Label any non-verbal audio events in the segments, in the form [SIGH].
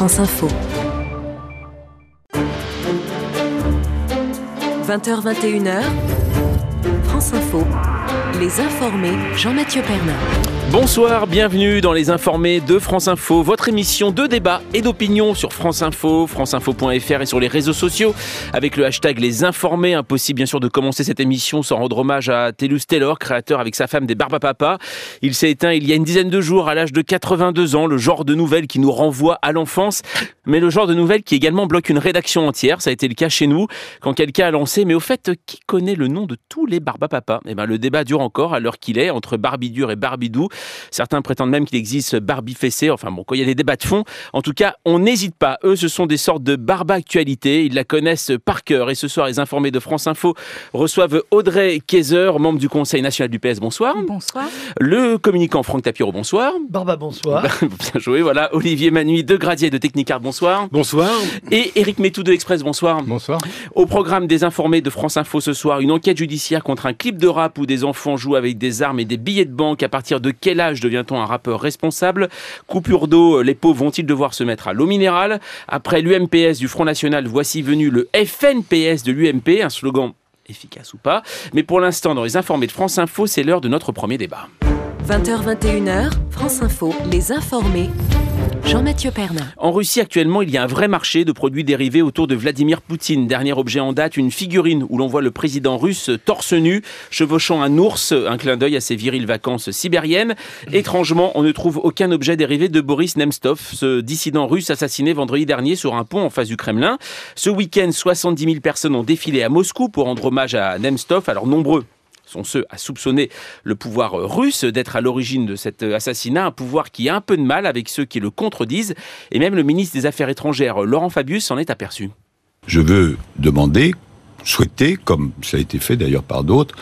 France Info. 20h21h, France Info. Les informés, Jean-Mathieu Pernin. Bonsoir, bienvenue dans les informés de France Info, votre émission de débat et d'opinion sur France Info, franceinfo.fr et sur les réseaux sociaux avec le hashtag les informés. Impossible bien sûr de commencer cette émission sans rendre hommage à Telus Taylor, créateur avec sa femme des Barbapapa. Il s'est éteint il y a une dizaine de jours à l'âge de 82 ans, le genre de nouvelles qui nous renvoie à l'enfance, mais le genre de nouvelles qui également bloque une rédaction entière. Ça a été le cas chez nous quand quelqu'un a lancé, mais au fait, qui connaît le nom de tous les Barbapapa? Eh ben, le débat dure encore à l'heure qu'il est entre Barbidur et Barbidou. Certains prétendent même qu'il existe Barbie fessée. Enfin bon, quand il y a des débats de fond, en tout cas, on n'hésite pas. Eux, ce sont des sortes de barba actualité. Ils la connaissent par cœur. Et ce soir, les informés de France Info reçoivent Audrey Kayser, membre du Conseil national du PS. Bonsoir. Bonsoir. Le communicant Franck Tapiro. Bonsoir. Barba, bonsoir. [LAUGHS] Bien joué. Voilà. Olivier Manui de Gradier de Technicart. Bonsoir. Bonsoir. Et Eric Métou de Express. Bonsoir. Bonsoir. Au programme des informés de France Info ce soir, une enquête judiciaire contre un clip de rap où des enfants jouent avec des armes et des billets de banque. À partir de quel âge devient-on un rappeur responsable? Coupure d'eau, les pauvres vont-ils devoir se mettre à l'eau minérale? Après l'UMPS du Front National, voici venu le FNPS de l'UMP, un slogan efficace ou pas. Mais pour l'instant, dans les informés de France Info, c'est l'heure de notre premier débat. 20h21h, France Info, les informés. Jean-Mathieu Pernin. En Russie, actuellement, il y a un vrai marché de produits dérivés autour de Vladimir Poutine. Dernier objet en date, une figurine où l'on voit le président russe torse nu, chevauchant un ours, un clin d'œil à ses viriles vacances sibériennes. Étrangement, on ne trouve aucun objet dérivé de Boris Nemtsov, ce dissident russe assassiné vendredi dernier sur un pont en face du Kremlin. Ce week-end, 70 000 personnes ont défilé à Moscou pour rendre hommage à Nemtsov. Alors nombreux sont ceux à soupçonner le pouvoir russe d'être à l'origine de cet assassinat, un pouvoir qui a un peu de mal avec ceux qui le contredisent, et même le ministre des Affaires étrangères, Laurent Fabius, s'en est aperçu. Je veux demander, souhaiter, comme ça a été fait d'ailleurs par d'autres,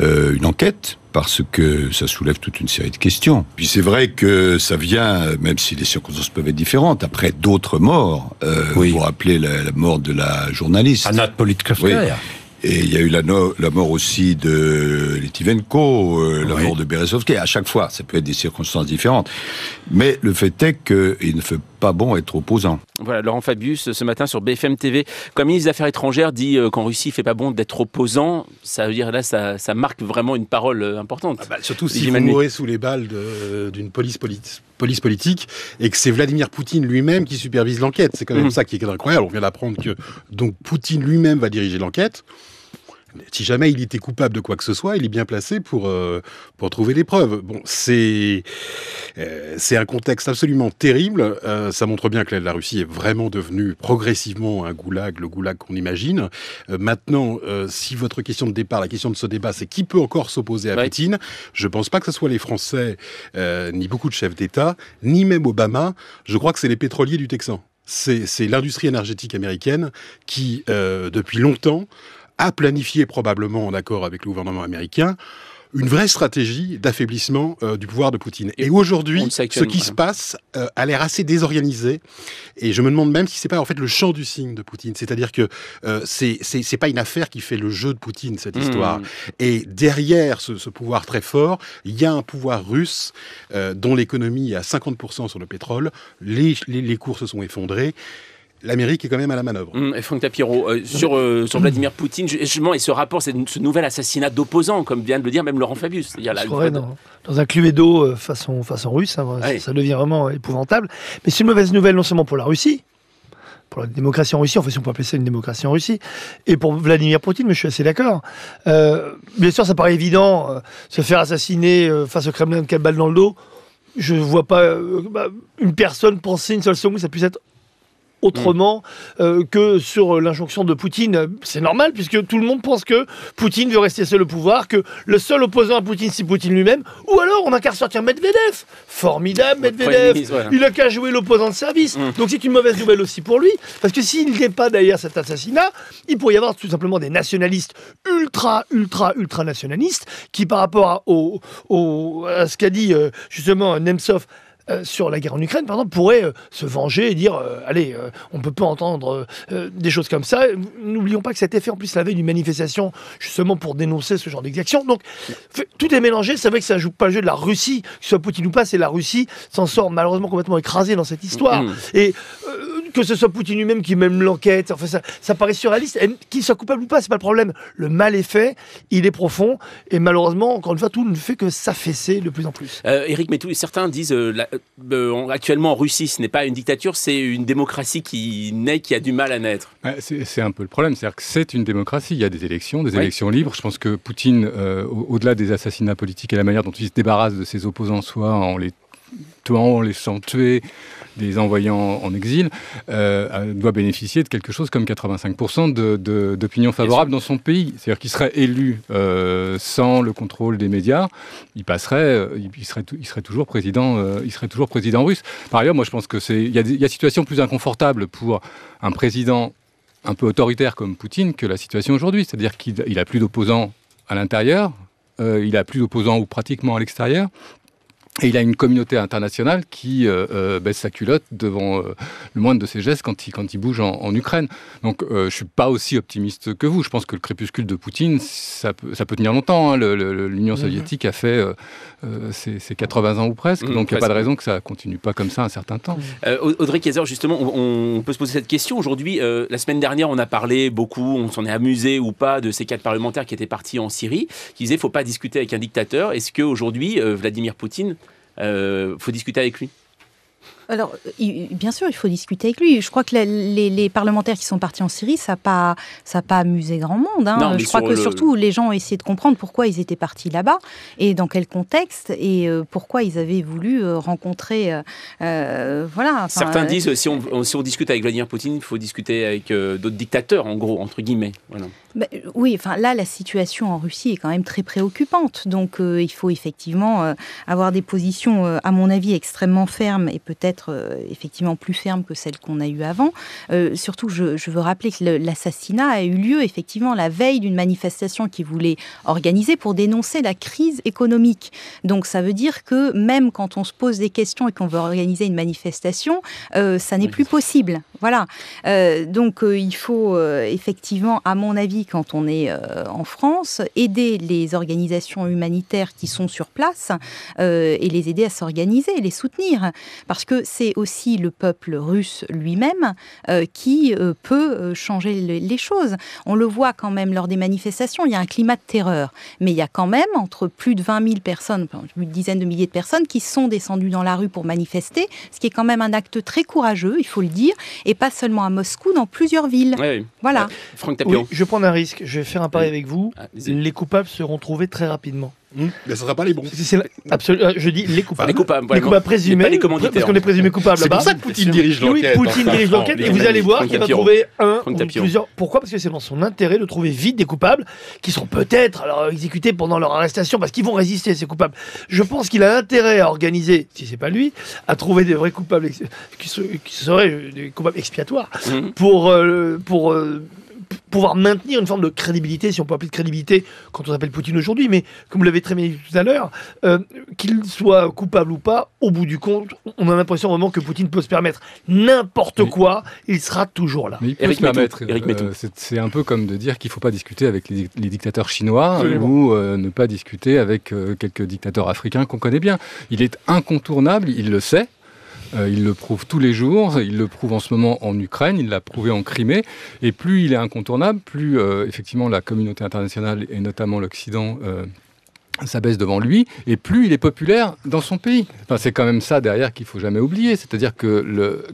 euh, une enquête parce que ça soulève toute une série de questions. Puis c'est vrai que ça vient, même si les circonstances peuvent être différentes, après d'autres morts. Euh, Oui. Vous rappelez la, la mort de la journaliste. Anna Politkovskaya. Et il y a eu la, no- la mort aussi de Litivenko, euh, la Oui. mort de Berezovsky. À chaque fois, ça peut être des circonstances différentes. Mais le fait est qu'il ne fait pas bon être opposant. Voilà, Laurent Fabius, ce matin sur BFM TV, comme ministre des Affaires étrangères, dit euh, qu'en Russie, il fait pas bon d'être opposant. Ça veut dire, là, ça, ça marque vraiment une parole euh, importante. Ah bah, surtout si vous mourrez sous les balles d'une police, politi- police politique et que c'est Vladimir Poutine lui-même qui supervise l'enquête. C'est quand même Mhm. ça qui est incroyable. On vient d'apprendre que donc Poutine lui-même va diriger l'enquête. Si jamais il était coupable de quoi que ce soit, il est bien placé pour, euh, pour trouver les preuves. Bon, c'est euh, c'est un contexte absolument terrible. Euh, ça montre bien que la, Russie est vraiment devenue progressivement un goulag, le goulag qu'on imagine. Maintenant, si votre question de départ, la question de ce débat, c'est qui peut encore s'opposer à Ouais. Poutine, je pense pas que ce soit les Français, ni beaucoup de chefs d'État, ni même Obama. Je crois que c'est les pétroliers du Texan. C'est c'est l'industrie énergétique américaine qui, euh, depuis longtemps, a planifié probablement en accord avec le gouvernement américain une vraie stratégie d'affaiblissement euh, du pouvoir de Poutine. Et aujourd'hui, ce qui se passe euh, a l'air assez désorganisé. Et je me demande même si c'est pas en fait le champ du signe de Poutine. C'est-à-dire que euh, c'est pas une affaire qui fait le jeu de Poutine cette Mmh. histoire. Et derrière ce, ce pouvoir très fort, il y a un pouvoir russe euh, dont l'économie est à 50% sur le pétrole. Les, les, les cours se sont effondrés. L'Amérique est quand même à la manœuvre. Hum, et Franck Tapiro, euh, sur, euh, sur Vladimir Poutine, justement, et ce rapport, c'est ce nouvel assassinat d'opposants, comme vient de le dire même Laurent Fabius. Là Je de- dans, dans un cluedo euh, façon, façon russe, hein, Ouais. ça, ça devient vraiment épouvantable. Mais c'est une mauvaise nouvelle non seulement pour la Russie, pour la démocratie en Russie, enfin si on peut appeler ça une démocratie en Russie, et pour Vladimir Poutine, mais je suis assez d'accord. Euh, bien sûr, ça paraît évident, euh, se faire assassiner euh, face au Kremlin de quatre balles dans le dos, je ne vois pas euh, bah, une personne penser une seule seconde que ça puisse être autrement euh, que sur l'injonction de Poutine. C'est normal, puisque tout le monde pense que Poutine veut rester seul au pouvoir, que le seul opposant à Poutine, c'est Poutine lui-même, ou alors on n'a qu'à ressortir Medvedev. Formidable, Medvedev. ministre, voilà. Il a qu'à jouer l'opposant de service. Mm. Donc c'est une mauvaise nouvelle aussi pour lui, parce que s'il n'est pas derrière cet assassinat, il pourrait y avoir tout simplement des nationalistes ultra, ultra, ultra nationalistes qui, par rapport à, au, au- à ce qu'a dit euh, justement Nemtsov, euh, sur la guerre en Ukraine, par exemple, pourrait euh, se venger et dire euh, allez, on peut pas entendre des choses comme ça. N'oublions pas que été fait en plus la veille d'une manifestation justement pour dénoncer ce genre d'exaction. Donc fait- tout est mélangé. C'est vrai que ça joue pas le jeu de la Russie, que ce soit Poutine ou pas, c'est la Russie s'en sort malheureusement complètement écrasée dans cette histoire. Mhm. Et euh, que ce soit Poutine lui-même qui mène l'enquête, enfin ça, ça paraît surréaliste. Qu'il soit coupable ou pas, c'est pas le problème. Le mal est fait, il est profond, et malheureusement, encore une fois, tout ne fait que s'affaisser de plus en plus. Euh, Eric Métou, certains disent euh, la- euh, en- actuellement en Russie, ce n'est pas une dictature, c'est une démocratie qui naît, qui a du mal à naître. C'est un peu le problème, c'est-à-dire que c'est une démocratie, il y a des élections, des Oui. élections libres. Je pense que Poutine, euh, au- au-delà des assassinats politiques et la manière dont il se débarrasse de ses opposants, soit en les tuant, en les laissant tuer, les envoyant en exil, euh, euh, doit bénéficier de quelque chose comme 85% de- de- d'opinion favorable dans son pays. C'est-à-dire qu'il serait élu euh, sans le contrôle des médias, il passerait, il, serait, tou- il serait toujours président, euh, il serait toujours président russe. Par ailleurs, moi je pense que c'est, il y a des y a des situations plus inconfortables pour un président un peu autoritaire comme Poutine que la situation aujourd'hui. C'est-à-dire qu'il il a plus d'opposants à l'intérieur, euh, il a plus d'opposants ou pratiquement à l'extérieur. Et il a une communauté internationale qui euh, euh, baisse sa culotte devant euh, le moindre de ses gestes quand il, quand il bouge en, en Ukraine. Donc euh, je ne suis pas aussi optimiste que vous. Je pense que le crépuscule de Poutine, ça peut, ça peut tenir longtemps. hein. L'Union soviétique a fait euh, ses 80 ans ou presque. Mhm, donc il n'y a pas de raison que ça continue pas comme ça un certain temps. Euh, Audrey Kayser, justement, on, on peut se poser cette question aujourd'hui. euh, la semaine dernière, on a parlé beaucoup, on s'en est amusé ou pas, de ces quatre parlementaires qui étaient partis en Syrie, qui disaient faut pas discuter avec un dictateur. Est-ce qu'aujourd'hui, Vladimir Poutine, faut discuter avec lui? Alors, bien sûr, il faut discuter avec lui. Je crois que les, les parlementaires qui sont partis en Syrie, ça n'a pas, ça a pas amusé grand monde. hein. Non, Je crois que le- surtout, les gens ont essayé de comprendre pourquoi ils étaient partis là-bas et dans quel contexte et euh, pourquoi ils avaient voulu euh, rencontrer. euh, voilà. enfin, Certains disent si on, si on discute avec Vladimir Poutine, il faut discuter avec d'autres dictateurs, en gros, entre guillemets. Voilà. Euh, oui, enfin là, la situation en Russie est quand même très préoccupante. Donc, euh, il faut effectivement euh, avoir des positions, euh, à mon avis, extrêmement fermes et peut-être effectivement plus fermes que celles qu'on a eues avant. Surtout, je, je veux rappeler que l'assassinat a eu lieu effectivement la veille d'une manifestation qui voulait organiser pour dénoncer la crise économique. Donc, ça veut dire que même quand on se pose des questions et qu'on veut organiser une manifestation, ça n'est Oui. plus possible. Voilà. Donc il faut effectivement, à mon avis, quand on est euh, en France, aider les organisations humanitaires qui sont sur place euh, et les aider à s'organiser, les soutenir. Parce que c'est aussi le peuple russe lui-même euh, qui euh, peut changer le- les choses. On le voit quand même lors des manifestations, il y a un climat de terreur. Mais il y a quand même entre plus de 20 000 personnes, une dizaine de milliers de personnes qui sont descendues dans la rue pour manifester, ce qui est quand même un acte très courageux, il faut le dire, et pas seulement à Moscou, dans plusieurs villes. Oui. Voilà. Franck Oui, je vais prendre un risque. Je vais faire un pari Oui. avec vous. Ah. Les coupables seront trouvés très rapidement. Hum, Mais ce ne sera pas les bons. C'est- c'est- absolu- euh, je dis les coupables. les coupables, les coupables présumés. pas les commanditaires. Parce qu'on est présumé coupable C'est pour ça que Poutine dirige Oui, l'enquête. Poutine enfin. dirige l'enquête et vous allez voir qu'il va trouver un ou plusieurs. Pourquoi? Parce que c'est dans son intérêt de trouver vite des coupables qui seront peut-être alors exécutés pendant leur arrestation parce qu'ils vont résister ces coupables. Je pense qu'il a intérêt à organiser, si c'est pas lui, à trouver des vrais coupables qui, se- qui seraient euh, des coupables expiatoires Mhm. pour euh, pour euh, pouvoir maintenir une forme de crédibilité, si on peut appeler de crédibilité, quand on appelle Poutine aujourd'hui, mais comme vous l'avez très bien dit tout à l'heure, euh, qu'il soit coupable ou pas, au bout du compte, on a l'impression vraiment que Poutine peut se permettre n'importe Oui. quoi, il sera toujours là. Mais il peut Eric se permettre. Euh, c'est- c'est un peu comme de dire qu'il ne faut pas discuter avec les, les dictateurs chinois Absolument. ou euh, ne pas discuter avec euh, quelques dictateurs africains qu'on connaît bien. Il est incontournable, il le sait. Euh, il le prouve tous les jours, il le prouve en ce moment en Ukraine, il l'a prouvé en Crimée, et plus il est incontournable, plus euh, effectivement la communauté internationale et notamment l'Occident euh, s'abaisse devant lui, et plus il est populaire dans son pays. Enfin, c'est quand même ça derrière qu'il faut jamais oublier, c'est-à-dire que le,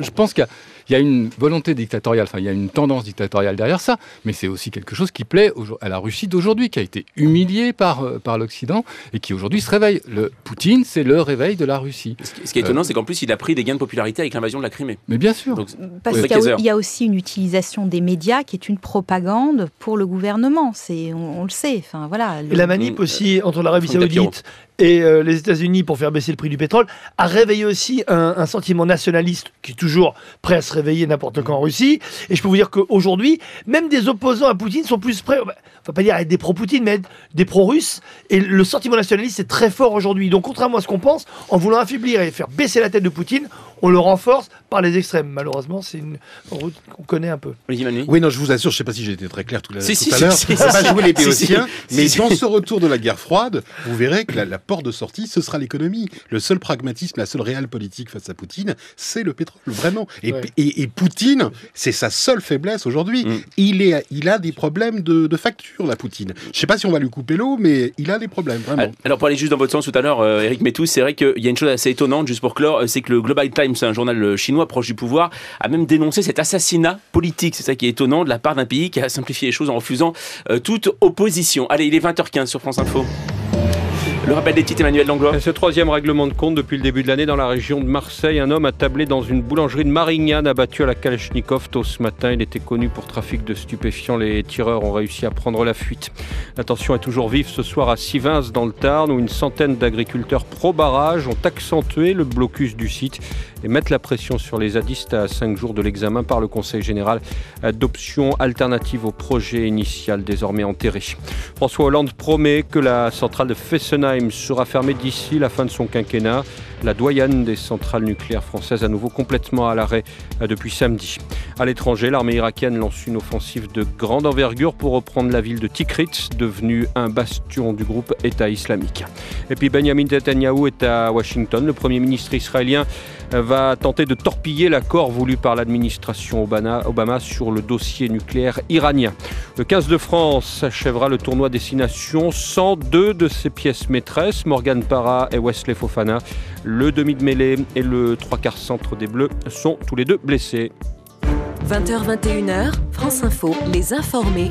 je pense qu'il y a il y a une volonté dictatoriale, enfin il y a une tendance dictatoriale derrière ça, mais c'est aussi quelque chose qui plaît au- à la Russie d'aujourd'hui, qui a été humiliée par, euh, par l'Occident et qui aujourd'hui se réveille. Le Poutine, c'est le réveil de la Russie. Ce qui est étonnant, c'est qu'en plus, il a pris des gains de popularité avec l'invasion de la Crimée. Mais bien sûr. Donc, Parce Oui. qu'il y, a- Kaiser. il y a aussi une utilisation des médias qui est une propagande pour le gouvernement. C'est, on, on le sait. Enfin voilà. le- Et la manip Mm, aussi entre l'Arabie. Saoudite et euh, les États-Unis pour faire baisser le prix du pétrole a réveillé aussi un, un sentiment nationaliste qui est toujours prêt à se réveiller n'importe quand en Russie. Et je peux vous dire qu'aujourd'hui, même des opposants à Poutine sont plus prêts, faut pas dire être des pro-Poutine, mais être des pro-russes. Et le sentiment nationaliste est très fort aujourd'hui. Donc contrairement à ce qu'on pense, en voulant affaiblir et faire baisser la tête de Poutine, on le renforce par les extrêmes. Malheureusement, c'est une route qu'on connaît un peu. Oui, non, je vous assure, je ne sais pas si j'ai été très clair tout, la, Si, tout si, à si, l'heure. si, pas jouer les béotiens, si, mais si. dans ce retour de la guerre froide, vous verrez que la, la porte de sortie, ce sera l'économie. Le seul pragmatisme, la seule réelle politique face à Poutine, c'est le pétrole, vraiment. Et, Ouais. et- et Poutine, c'est sa seule faiblesse aujourd'hui. Mm. Il, est, il a des problèmes de, de facture, la Poutine. Je ne sais pas si on va lui couper l'eau, mais il a des problèmes, vraiment. Alors pour aller juste dans votre sens tout à l'heure, euh, Eric Métou, c'est vrai qu'il y a une chose assez étonnante, juste pour clore, euh, c'est que le Global Times, un journal euh, chinois proche du pouvoir, a même dénoncé cet assassinat politique. C'est ça qui est étonnant de la part d'un pays qui a simplifié les choses en refusant euh, toute opposition. Allez, il est 20h15 sur France Info. Le rappel des titres, Emmanuel Langlois. Ce troisième règlement de compte depuis le début de l'année dans la région de Marseille, un homme a tablé dans une boulangerie de Marignane abattu à la Kalachnikov tôt ce matin. Il était connu pour trafic de stupéfiants. Les tireurs ont réussi à prendre la fuite. La tension est toujours vive ce soir à Sivins dans le Tarn où une centaine d'agriculteurs pro-barrage ont accentué le blocus du site et mettent la pression sur les zadistes à cinq jours de l'examen par le Conseil général d'options alternatives au projet initial désormais enterré. François Hollande promet que la centrale de Fessenheim sera fermée d'ici la fin de son quinquennat. La doyenne des centrales nucléaires françaises à nouveau complètement à l'arrêt euh, depuis samedi. À l'étranger, l'armée irakienne lance une offensive de grande envergure pour reprendre la ville de Tikrit, devenue un bastion du groupe État islamique. Et puis Benjamin Netanyahu est à Washington. Le Premier ministre israélien va tenter de torpiller l'accord voulu par l'administration Obama, Obama sur le dossier nucléaire iranien. Le 15 de France achèvera le tournoi Destination sans deux de ses pièces maîtresses, Morgan Parra et Wesley Fofana. Le demi de mêlée et le trois quarts centre des Bleus sont tous les deux blessés. 20h21h, France Info, les informés.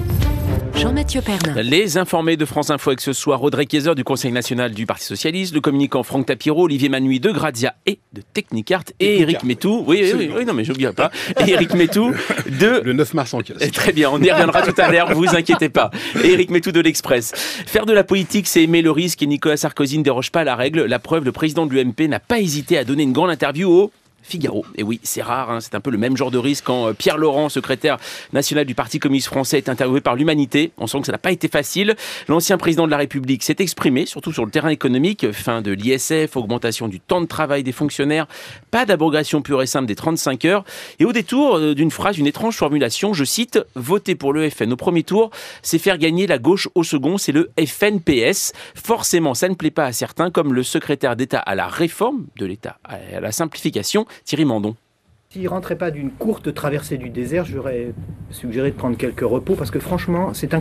Jean-Mathieu Pernin. Les informés de France Info avec ce soir Audrey Kayser du Conseil national du Parti socialiste, le communicant Franck Tapiro, Olivier Manui de Grazia et de Technicart et Eric Métou. Oui, oui, oui, oui, non mais j'oublie pas. Et Eric Métou de [LAUGHS] Le 9 mars en casse. Eh, Très bien, on y reviendra tout à l'heure, vous inquiétez pas. Éric Métou de l'Express. Faire de la politique, c'est aimer le risque et Nicolas Sarkozy ne déroge pas à la règle. La preuve, le président de l'UMP n'a pas hésité à donner une grande interview au Figaro. Et oui, c'est rare, hein, c'est un peu le même genre de risque quand euh, Pierre Laurent, secrétaire national du Parti communiste français, est interviewé par l'Humanité. On sent que ça n'a pas été facile. L'ancien président de la République s'est exprimé, surtout sur le terrain économique, fin de l'ISF, augmentation du temps de travail des fonctionnaires, pas d'abrogation pure et simple des 35 heures, et au détour euh, d'une phrase, une étrange formulation, je cite, voter pour le FN au premier tour, c'est faire gagner la gauche au second, c'est le FNPS. Forcément, ça ne plaît pas à certains, comme le secrétaire d'État à la réforme de l'État, à la simplification, Thierry Mandon. S'il rentrait pas d'une courte traversée du désert, j'aurais suggéré de prendre quelques repos parce que franchement, cet,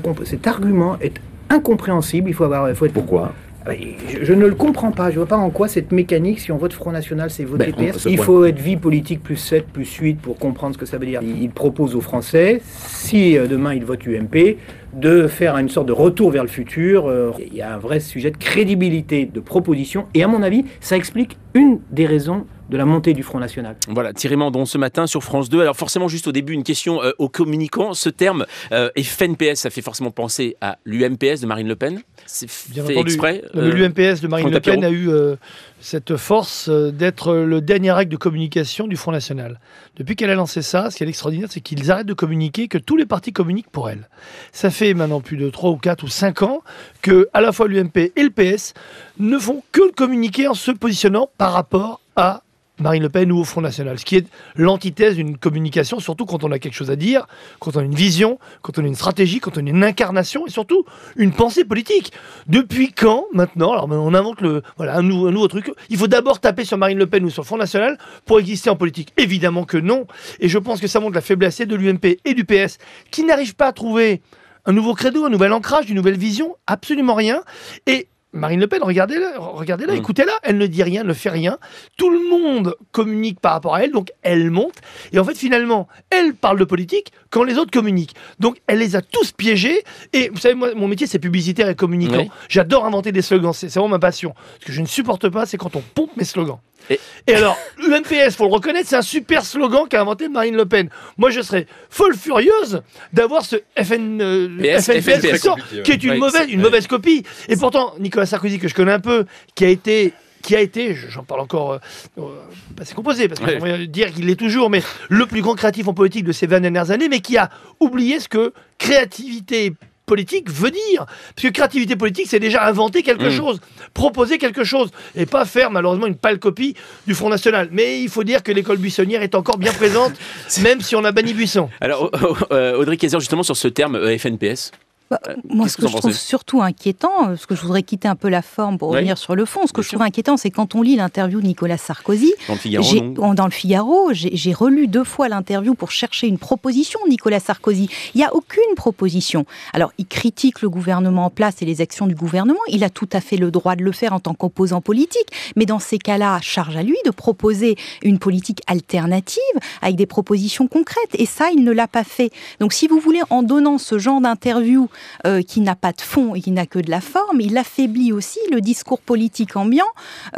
argument est incompréhensible. Il faut avoir. il faut être... Pourquoi? Ah, je, je ne le comprends pas. Je vois pas en quoi cette mécanique, si on vote Front National, c'est voter Ben, PS. ce Il point- faut être vie politique plus 7, plus 8 pour comprendre ce que ça veut dire. Il, il propose aux Français, si euh, demain ils votent UMP, de faire une sorte de retour vers le futur. Euh, Il y a un vrai sujet de crédibilité de proposition. Et à mon avis, ça explique une des raisons de la montée du Front National. Voilà, Thierry Mandon ce matin sur France 2. Alors forcément, juste au début, une question euh, aux communicants. Ce terme euh, FNPS, ça fait forcément penser à l'UMPS de Marine Le Pen. C'est Bien fait entendu. exprès. Euh, L'UMPS de Marine Le Pen a eu euh, cette force euh, d'être le dernier acte de communication du Front National. Depuis qu'elle a lancé ça, ce qui est extraordinaire, c'est qu'ils arrêtent de communiquer, que tous les partis communiquent pour elle. Ça fait maintenant plus de 3 ou 4 ou 5 ans que à la fois l'UMP et le PS ne font que communiquer en se positionnant par rapport à Marine Le Pen ou au Front National, ce qui est l'antithèse d'une communication, surtout quand on a quelque chose à dire, quand on a une vision, quand on a une stratégie, quand on a une incarnation et surtout une pensée politique. Depuis quand maintenant Alors on invente le voilà un nouveau, un nouveau truc. Il faut d'abord taper sur Marine Le Pen ou sur le Front National pour exister en politique. Évidemment que non. Et je pense que ça montre la faiblesse de l'UMP et du PS qui n'arrivent pas à trouver un nouveau credo, un nouvel ancrage, une nouvelle vision, absolument rien. Et Marine Le Pen, regardez-la, regardez-la, Mm. écoutez-la, elle ne dit rien, ne fait rien. Tout le monde communique par rapport à elle, donc elle monte. Et en fait, finalement, elle parle de politique quand les autres communiquent. Donc elle les a tous piégés. Et vous savez, moi, mon métier, c'est publicitaire et communicant. Oui. J'adore inventer des slogans, c'est c'est vraiment ma passion. Ce que je ne supporte pas, c'est quand on pompe mes slogans. Et- Et alors, l'UMPS, faut le reconnaître, c'est un super slogan qu'a inventé Marine Le Pen. Moi, je serais folle furieuse d'avoir ce FN, euh, PS, FNPS qui FNPS. sort, qui est une Ouais, mauvaise, une mauvaise copie. Et pourtant, Nicolas Sarkozy, que je connais un peu, qui a été qui a été, je- j'en parle encore, euh, euh, pas c'est composé, parce que Ouais. j'aimerais dire qu'il l'est toujours, mais le plus grand créatif en politique de ces 20 dernières années, mais qui a oublié ce que créativité politique veut dire. Parce que créativité politique, c'est déjà inventer quelque Mm. chose, proposer quelque chose, et pas faire malheureusement une pâle copie du Front National. Mais il faut dire que l'école buissonnière est encore bien présente, [LAUGHS] même si on a banni Buisson. Alors, [LAUGHS] euh, Audrey Kayser, justement, sur ce terme euh, FNPS. Bah, Euh, moi, ce que je trouve surtout inquiétant, euh, parce que je voudrais quitter un peu la forme pour Oui. revenir sur le fond, ce que Bien je trouve inquiétant, c'est quand on lit l'interview de Nicolas Sarkozy, Dans le Figaro, j'ai- non en- dans le Figaro, j'ai j'ai relu deux fois l'interview pour chercher une proposition de Nicolas Sarkozy. Il n'y a aucune proposition. Alors, il critique le gouvernement en place et les actions du gouvernement. Il a tout à fait le droit de le faire en tant qu'opposant politique. Mais dans ces cas-là, charge à lui de proposer une politique alternative avec des propositions concrètes. Et ça, il ne l'a pas fait. Donc, si vous voulez, en donnant ce genre d'interview euh, qui n'a pas de fond et qui n'a que de la forme, il affaiblit aussi le discours politique ambiant.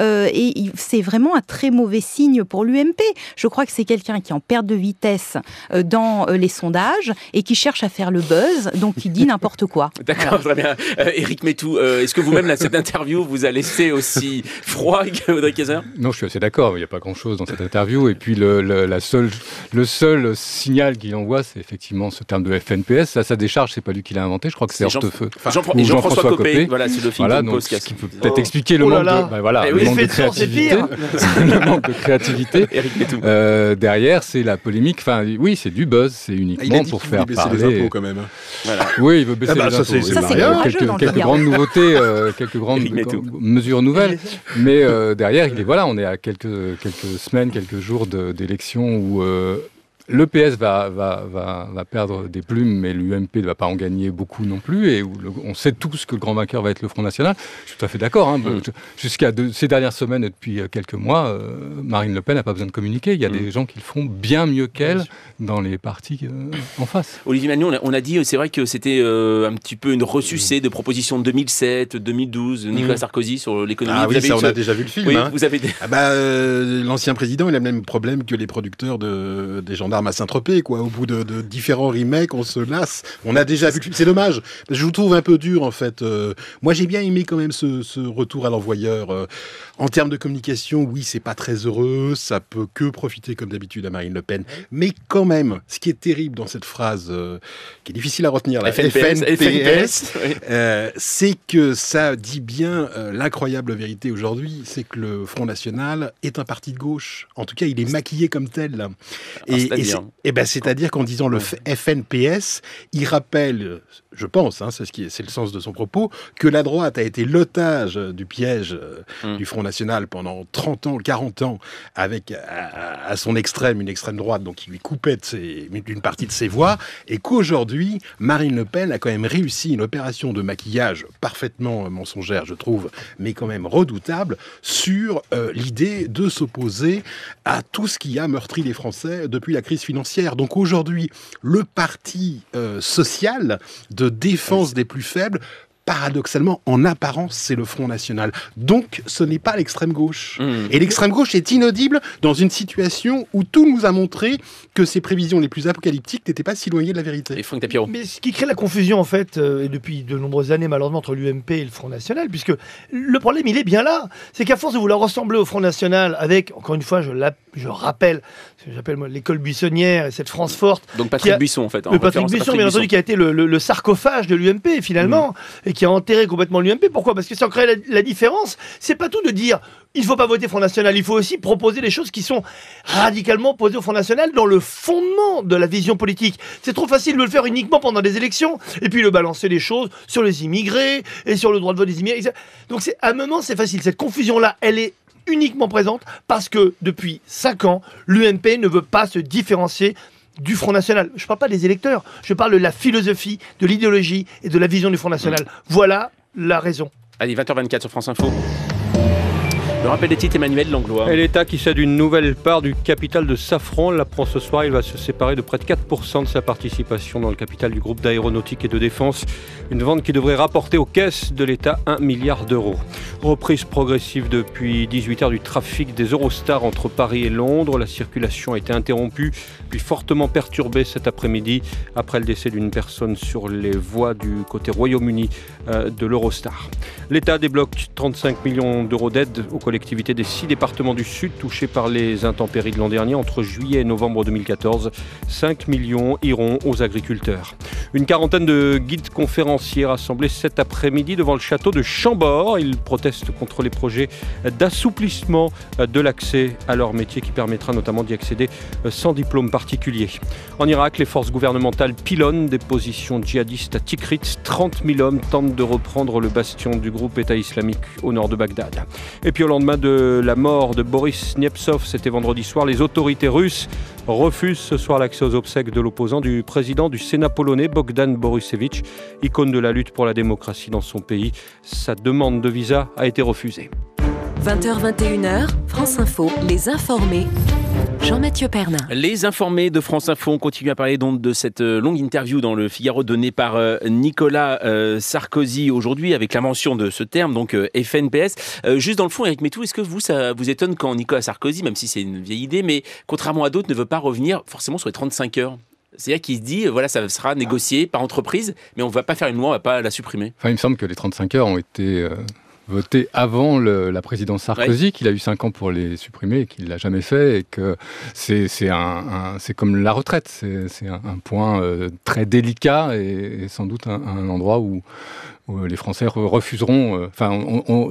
euh, et c'est vraiment un très mauvais signe pour l'UMP. Je crois que c'est quelqu'un qui est en perte de vitesse euh, dans euh, les sondages et qui cherche à faire le buzz, donc il dit n'importe quoi. [LAUGHS] D'accord, très bien. Euh, Éric Métou, euh, est-ce que vous-même, cette interview vous a laissé aussi froid que Audrey Kayser Non, je suis assez d'accord. Il n'y a pas grand-chose dans cette interview. Et puis le, le- la seule, le seul signal qu'il envoie, c'est effectivement ce terme de FNPS. Ça, sa décharge, c'est pas lui qui l'a inventé. Je crois que c'est Jean- Hortefeux. Jean- ou et Jean-François Jean-François Copé, Copé. voilà, c'est le film Voilà, de donc, qui a- ce qui peut peut-être expliquer le Oh là manque, là. de, bah, voilà, le oui, manque de créativité. [LAUGHS] le manque de créativité. [LAUGHS] Euh, derrière, c'est la polémique. Enfin, oui, c'est du buzz. C'est Ah, il uniquement pour faire voulait baisser parler. les impôts quand même. Voilà. Oui, il veut baisser Ah bah, les impôts. c'est- oui. c'est Ça, c'est Il y a courageux quelques, grandes nouveautés, euh, quelques grandes mesures nouvelles. Mais euh, derrière, il est voilà, on est à quelques quelques semaines, quelques jours d'élections où euh, le PS va, va, va, va perdre des plumes, mais l'UMP ne va pas en gagner beaucoup non plus. Et on sait tous que le grand vainqueur va être le Front National. Je suis tout à fait d'accord. hein. Mm. Jusqu'à de- ces dernières semaines et depuis euh, quelques mois, euh, Marine Le Pen n'a pas besoin de communiquer. Il y a Mm. des gens qui le font bien mieux qu'elle dans les partis euh, en face. Olivier Magnon, on a, on a dit, c'est vrai que c'était euh, un petit peu une ressucée de propositions de 2007, 2012, de Nicolas Mm. Sarkozy sur l'économie. Ah Vous oui, avez ça eu on ce- a déjà vu le film. Oui, hein. vous avez des- Ah bah, euh, l'ancien président, il a le même problème que les producteurs de, des gendarmes à Saint-Tropez, quoi. Au bout de, de différents remakes, on se lasse. On a déjà vu le film. C'est dommage. Je vous trouve un peu dur, en fait. Euh, moi, j'ai bien aimé quand même ce, ce retour à l'envoyeur. Euh, en termes de communication, oui, c'est pas très heureux. Ça peut que profiter, comme d'habitude, à Marine Le Pen. Mais quand même, ce qui est terrible dans cette phrase, euh, qui est difficile à retenir, la FNPS, FNPS, oui. c'est que ça dit bien l'incroyable vérité aujourd'hui, c'est que le Front National est un parti de gauche. En tout cas, il est maquillé comme tel. là. Et c'est-à-dire c'est- et ben, c'est-à-dire qu'en disant le FNPS, il rappelle, je pense, hein, c'est ce qui est, le sens de son propos, que la droite a été l'otage du piège Mm. du Front National pendant 30 ans, 40 ans, avec à, à son extrême une extrême droite, donc qui lui coupait d'une partie de ses voix, et qu'aujourd'hui, Marine Le Pen a quand même réussi une opération de maquillage parfaitement mensongère, je trouve, mais quand même redoutable, sur euh, l'idée de s'opposer à tout ce qui a meurtri les Français depuis la crise financière. Donc aujourd'hui, le parti euh, social de défense des plus faibles, paradoxalement, en apparence, c'est le Front National. Donc, ce n'est pas l'extrême gauche. Mm. Et l'extrême gauche est inaudible dans une situation où tout nous a montré que ses prévisions les plus apocalyptiques n'étaient pas si éloignées de la vérité. Et Franck Tapiro. Mais ce qui crée la confusion, en fait, euh, et depuis de nombreuses années, malheureusement, entre l'UMP et le Front National, puisque le problème, il est bien là. C'est qu'à force de vouloir ressembler au Front National, avec, encore une fois, je, je rappelle, ce que j'appelle moi, l'école buissonnière et cette France forte, Donc Patrick a- Buisson, en fait. en le Patrick Buisson, bien entendu, qui a été le, le- le sarcophage de l'UMP, finalement, et qui a enterré complètement l'UMP. Pourquoi? Parce que sans créer la, la différence, c'est pas tout de dire il faut pas voter Front National, il faut aussi proposer des choses qui sont radicalement posées au Front National dans le fondement de la vision politique. C'est trop facile de le faire uniquement pendant des élections, et puis de balancer les choses sur les immigrés et sur le droit de vote des immigrés. Donc c'est à un moment, c'est facile. Cette confusion-là, elle est uniquement présente parce que depuis 5 ans, l'UMP ne veut pas se différencier du Front National. Je ne parle pas des électeurs, je parle de la philosophie, de l'idéologie et de la vision du Front National. Voilà la raison. Allez, 20h24 sur France Info. Le rappel des titres, Emmanuel Langlois. Et l'État qui cède une nouvelle part du capital de Safran l'apprend ce soir. Il va se séparer de près de 4% de sa participation dans le capital du groupe d'aéronautique et de défense. Une vente qui devrait rapporter aux caisses de l'État 1 milliard d'euros. Reprise progressive depuis 18 heures du trafic des Eurostars entre Paris et Londres. La circulation a été interrompue puis fortement perturbée cet après-midi après le décès d'une personne sur les voies du côté Royaume-Uni euh, de l'Eurostar. L'État débloque 35 millions d'euros d'aide aux collectivités des six départements du Sud touchés par les intempéries de l'an dernier. Entre juillet et novembre 2014, 5 millions iront aux agriculteurs. Une quarantaine de guides conférenciers rassemblés cet après-midi devant le château de Chambord. Ils protestent contre les projets d'assouplissement de l'accès à leur métier qui permettra notamment d'y accéder sans diplôme particulier. En Irak, les forces gouvernementales pilonnent des positions djihadistes à Tikrit. 30 000 hommes tentent de reprendre le bastion du groupe État islamique au nord de Bagdad. Et puis au lendemain de la mort de Boris Nemtsov, c'était vendredi soir, les autorités russes refusent ce soir l'accès aux obsèques de l'opposant du président du Sénat polonais, Bogdan Borusewicz, icône de la lutte pour la démocratie dans son pays. Sa demande de visa a été refusée. 20h21h, France Info, les informés. Jean-Mathieu Pernin. Les informés de France Info ont continué à parler donc de cette euh, longue interview dans le Figaro donnée par euh, Nicolas euh, Sarkozy aujourd'hui avec la mention de ce terme, donc FNPS. juste dans le fond, Eric Métou, est-ce que vous, ça vous étonne quand Nicolas Sarkozy, même si c'est une vieille idée, mais contrairement à d'autres, ne veut pas revenir forcément sur les 35 heures? C'est-à-dire qu'il se dit, voilà, ça sera négocié par entreprise, mais on ne va pas faire une loi, on ne va pas la supprimer. Enfin, il me semble que les 35 heures ont été voté avant la présidence Sarkozy, qu'il a eu 5 ans pour les supprimer et qu'il ne l'a jamais fait, et que c'est un, comme la retraite, c'est un, point euh, très délicat et, sans doute un, endroit où, les Français refuseront. Euh, enfin,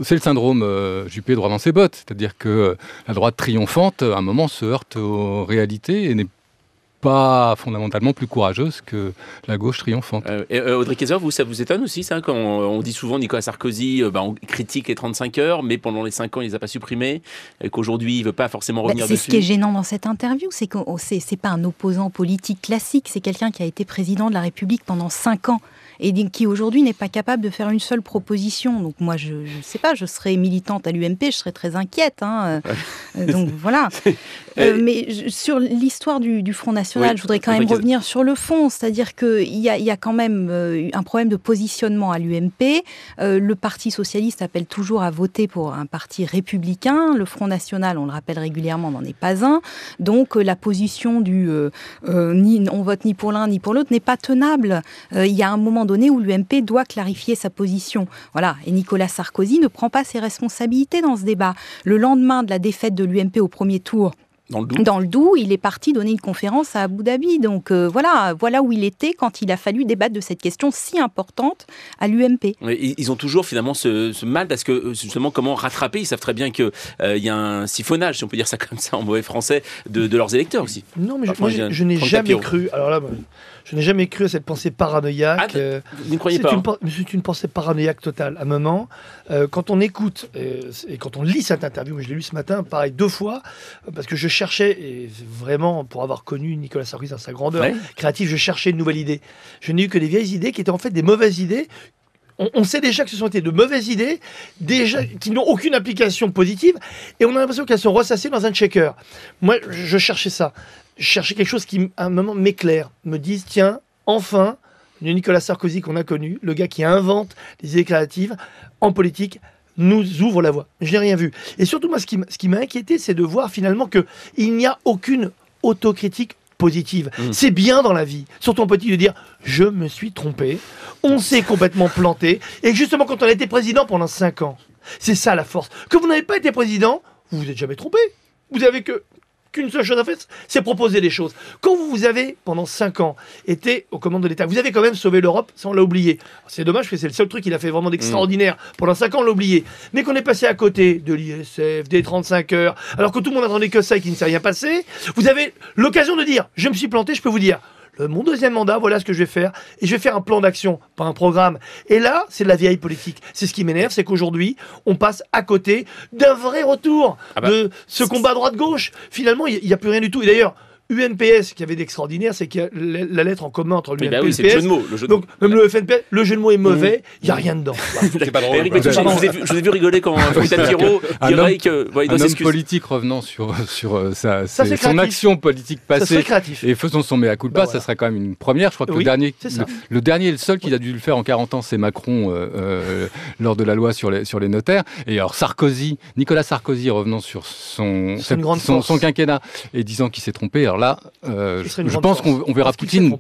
c'est le syndrome euh, Juppé droit dans ses bottes, c'est-à-dire que la droite triomphante, à un moment, se heurte aux réalités et n'est pas fondamentalement plus courageuse que la gauche triomphante. Euh, euh, Audrey Kayser, vous, ça vous étonne aussi, ça, quand on, dit souvent Nicolas Sarkozy, euh, bah, on critique les 35 heures, mais pendant les 5 ans, il ne les a pas supprimés, et qu'aujourd'hui, il ne veut pas forcément bah, revenir dessus. C'est ce qui est gênant dans cette interview, c'est que c'est pas un opposant politique classique, c'est quelqu'un qui a été président de la République pendant 5 ans et qui aujourd'hui n'est pas capable de faire une seule proposition. Donc moi, je ne sais pas, je serais militante à l'UMP, je serais très inquiète. Hein. donc voilà. [LAUGHS] Euh, mais sur l'histoire du, Front National, je voudrais quand même revenir sur le fond, c'est-à-dire qu'il y, a, y a quand même euh, un problème de positionnement à l'UMP. Euh, le Parti socialiste appelle toujours à voter pour un parti républicain. Le Front National, on le rappelle régulièrement, n'en est pas un. Donc la position du ni on vote ni pour l'un ni pour l'autre n'est pas tenable. Il y a un moment donné où l'UMP doit clarifier sa position. Voilà. Et Nicolas Sarkozy ne prend pas ses responsabilités dans ce débat. Le lendemain de la défaite de l'UMP au premier tour, dans le, Doubs. il est parti donner une conférence à Abu Dhabi. Donc euh, voilà, voilà où il était quand il a fallu débattre de cette question si importante à l'UMP. Ils ont toujours finalement ce, mal parce que euh, justement comment rattraper? Ils savent très bien qu'il euh, y a un siphonnage, si on peut dire ça comme ça en mauvais français, de, leurs électeurs aussi. Non, mais je, n'ai jamais cru. Alors là, je n'ai jamais cru à cette pensée paranoïaque. Ah, vous ne croyez pas C'est une pensée paranoïaque totale. À un moment, quand on écoute et quand on lit cette interview, je l'ai lu ce matin, pareil deux fois, parce que je cherchais, et vraiment pour avoir connu Nicolas Sarkozy dans sa grandeur créative, je cherchais une nouvelle idée. Je n'ai eu que des vieilles idées qui étaient en fait des mauvaises idées on, sait déjà que ce sont été de mauvaises idées, déjà qui n'ont aucune application positive, et on a l'impression qu'elles sont ressassées dans un checker. Moi, je cherchais ça. Je cherchais quelque chose qui, à un moment, m'éclaire, me dise tiens, enfin, le Nicolas Sarkozy qu'on a connu, le gars qui invente les idées créatives en politique, nous ouvre la voie. Je n'ai rien vu. Et surtout, moi, ce qui, m'a inquiété, c'est de voir finalement qu'il n'y a aucune autocritique positive. Mm. C'est bien dans la vie, surtout en petit, de dire je me suis trompé, on s'est complètement planté. Et justement, quand on a été président pendant 5 ans, c'est ça la force. Que vous n'avez pas été président, vous vous êtes jamais trompé. Vous avez que qu'une seule chose à faire, c'est proposer des choses. Quand vous avez, pendant 5 ans, été aux commandes de l'État, vous avez quand même sauvé l'Europe, ça on l'a oublié. C'est dommage que c'est le seul truc qu'il a fait vraiment d'extraordinaire. Mm. Pendant 5 ans, on l'a oublié. Mais qu'on est passé à côté de l'ISF, des 35 heures, alors que tout le monde n'attendait que ça et qu'il ne s'est rien passé, vous avez l'occasion de dire, je me suis planté, je peux vous dire, euh, mon deuxième mandat, voilà ce que je vais faire. Et je vais faire un plan d'action, pas un programme. Et là, c'est de la vieille politique. C'est ce qui m'énerve, c'est qu'aujourd'hui, on passe à côté d'un vrai retour ah bah, de ce combat droite-gauche. Finalement, il n'y a plus rien du tout. Et d'ailleurs, UNPS, qui avait d'extraordinaire, c'est qu'il y a la lettre en commun entre l'UNPS bah oui, c'est le jeu de mots. Donc, même le FNPS, le jeu de mots est mauvais, il n'y a rien dedans. [LAUGHS] c'est pas drôle. je, vous ai vu, rigoler quand [LAUGHS] Tapiro dirait que. un homme politique revenant sur, sur euh, sa, son action politique passée et faisant son mea culpa, bah ça serait quand même une première. Je crois que le, dernier, le, dernier et le seul qui a dû le faire en 40 ans, c'est Macron euh, euh, lors de la loi sur les, sur les notaires. Et alors Sarkozy, Nicolas Sarkozy revenant sur son, son, son, quinquennat et disant qu'il s'est trompé. Alors là, euh, je pense qu'on verra Poutine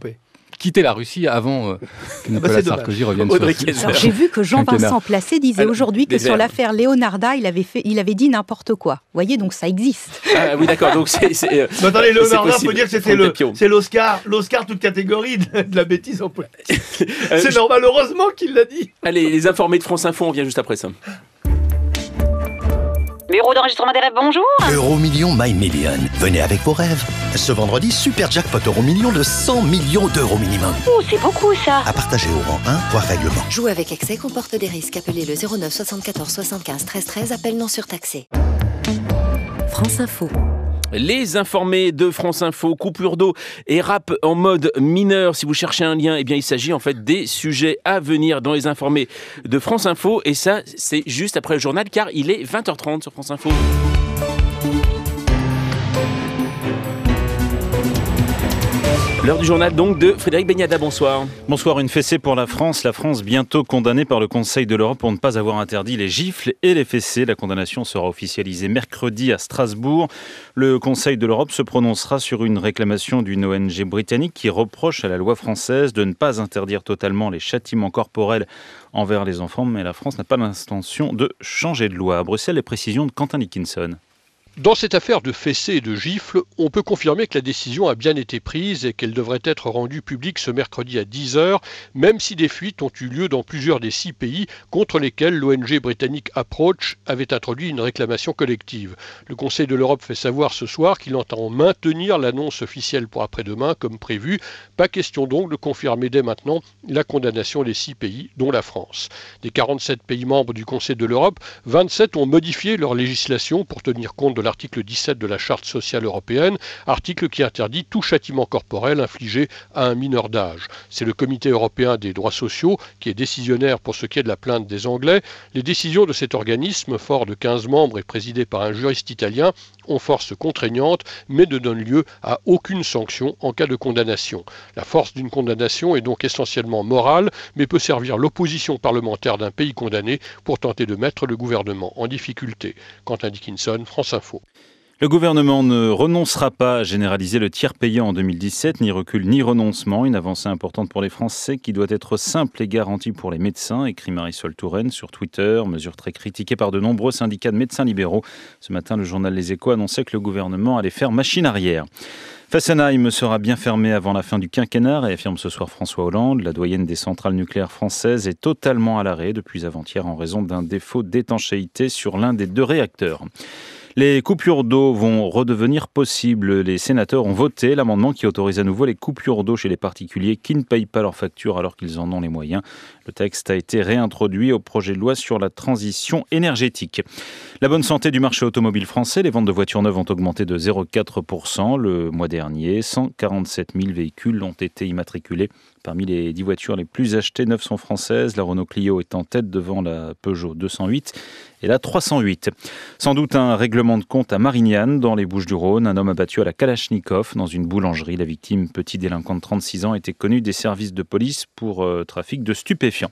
quitter la Russie avant euh, que Ah bah, Nicolas dommage. Sarkozy revienne Audrey sur Kessler. Alors, J'ai vu que. Jean-Vincent Placé disait aujourd'hui que sur l'affaire Leonarda, il avait, fait, il avait dit n'importe quoi. Vous voyez, donc ça existe. Ah oui, d'accord. Donc c'est. c'est, euh, Mais attendez, C'est Leonardo, possible. faut dire que c'est l'Oscar, l'Oscar toute catégorie de, de la bêtise en politique. euh, c'est normal, heureusement qu'il l'a dit. Allez, les informés de France Info, on vient juste après ça. Bureau d'enregistrement des rêves, bonjour Euro Million My Million. Venez avec vos rêves. Ce vendredi, super jackpot Euro Million de 100 millions d'euros minimum. Oh, c'est beaucoup ça À partager au rang 1, voire règlement. Jouer avec excès comporte des risques. Appelez le 09 74 75 13 13. Appel non surtaxé. France Info. Les informés de France Info, coupure d'eau et rap en mode mineur. Si vous cherchez un lien, eh bien, il s'agit en fait des sujets à venir dans les informés de France Info. Et ça, c'est juste après le journal, car il est 20h30 sur France Info. L'heure du journal donc de Frédéric Beignada, bonsoir. Bonsoir, une fessée pour la France. La France bientôt condamnée par le Conseil de l'Europe pour ne pas avoir interdit les gifles et les fessées. La condamnation sera officialisée mercredi à Strasbourg. Le Conseil de l'Europe se prononcera sur une réclamation d'une ONG britannique qui reproche à la loi française de ne pas interdire totalement les châtiments corporels envers les enfants, mais la France n'a pas l'intention de changer de loi. À Bruxelles, les précisions de Quentin Dickinson. Dans cette affaire de fessées et de gifles, on peut confirmer que la décision a bien été prise et qu'elle devrait être rendue publique ce mercredi à 10h, même si des fuites ont eu lieu dans plusieurs des six pays contre lesquels l'ONG britannique Approach avait introduit une réclamation collective. Le Conseil de l'Europe fait savoir ce soir qu'il entend maintenir l'annonce officielle pour après-demain comme prévu. Pas question donc de confirmer dès maintenant la condamnation des six pays, dont la France. Des 47 pays membres du Conseil de l'Europe, 27 ont modifié leur législation pour tenir compte de l'article 17 de la Charte sociale européenne, article qui interdit tout châtiment corporel infligé à un mineur d'âge. C'est le Comité européen des droits sociaux qui est décisionnaire pour ce qui est de la plainte des Anglais. Les décisions de cet organisme, fort de 15 membres et présidé par un juriste italien, ont force contraignante, mais ne donnent lieu à aucune sanction en cas de condamnation. La force d'une condamnation est donc essentiellement morale, mais peut servir l'opposition parlementaire d'un pays condamné pour tenter de mettre le gouvernement en difficulté. Quentin Dickinson, France Info. Le gouvernement ne renoncera pas à généraliser le tiers payant en 2017, ni recul ni renoncement. Une avancée importante pour les Français qui doit être simple et garantie pour les médecins, écrit Marisol Touraine sur Twitter. Mesure très critiquée par de nombreux syndicats de médecins libéraux. Ce matin, le journal Les Échos annonçait que le gouvernement allait faire machine arrière. Fessenheim sera bien fermé avant la fin du quinquennat, et affirme ce soir François Hollande. La doyenne des centrales nucléaires françaises est totalement à l'arrêt depuis avant-hier en raison d'un défaut d'étanchéité sur l'un des deux réacteurs. Les coupures d'eau vont redevenir possibles. Les sénateurs ont voté l'amendement qui autorise à nouveau les coupures d'eau chez les particuliers qui ne payent pas leurs factures alors qu'ils en ont les moyens. Le texte a été réintroduit au projet de loi sur la transition énergétique. La bonne santé du marché automobile français, les ventes de voitures neuves ont augmenté de 0,4% le mois dernier. 147 000 véhicules ont été immatriculés. Parmi les 10 voitures les plus achetées, 9 sont françaises. La Renault Clio est en tête devant la Peugeot 208 et la 308. Sans doute un règlement de compte à Marignane, dans les Bouches-du-Rhône. Un homme abattu à la Kalachnikov dans une boulangerie. La victime, petit délinquant de 36 ans, était connu des services de police pour euh, trafic de stupéfiants.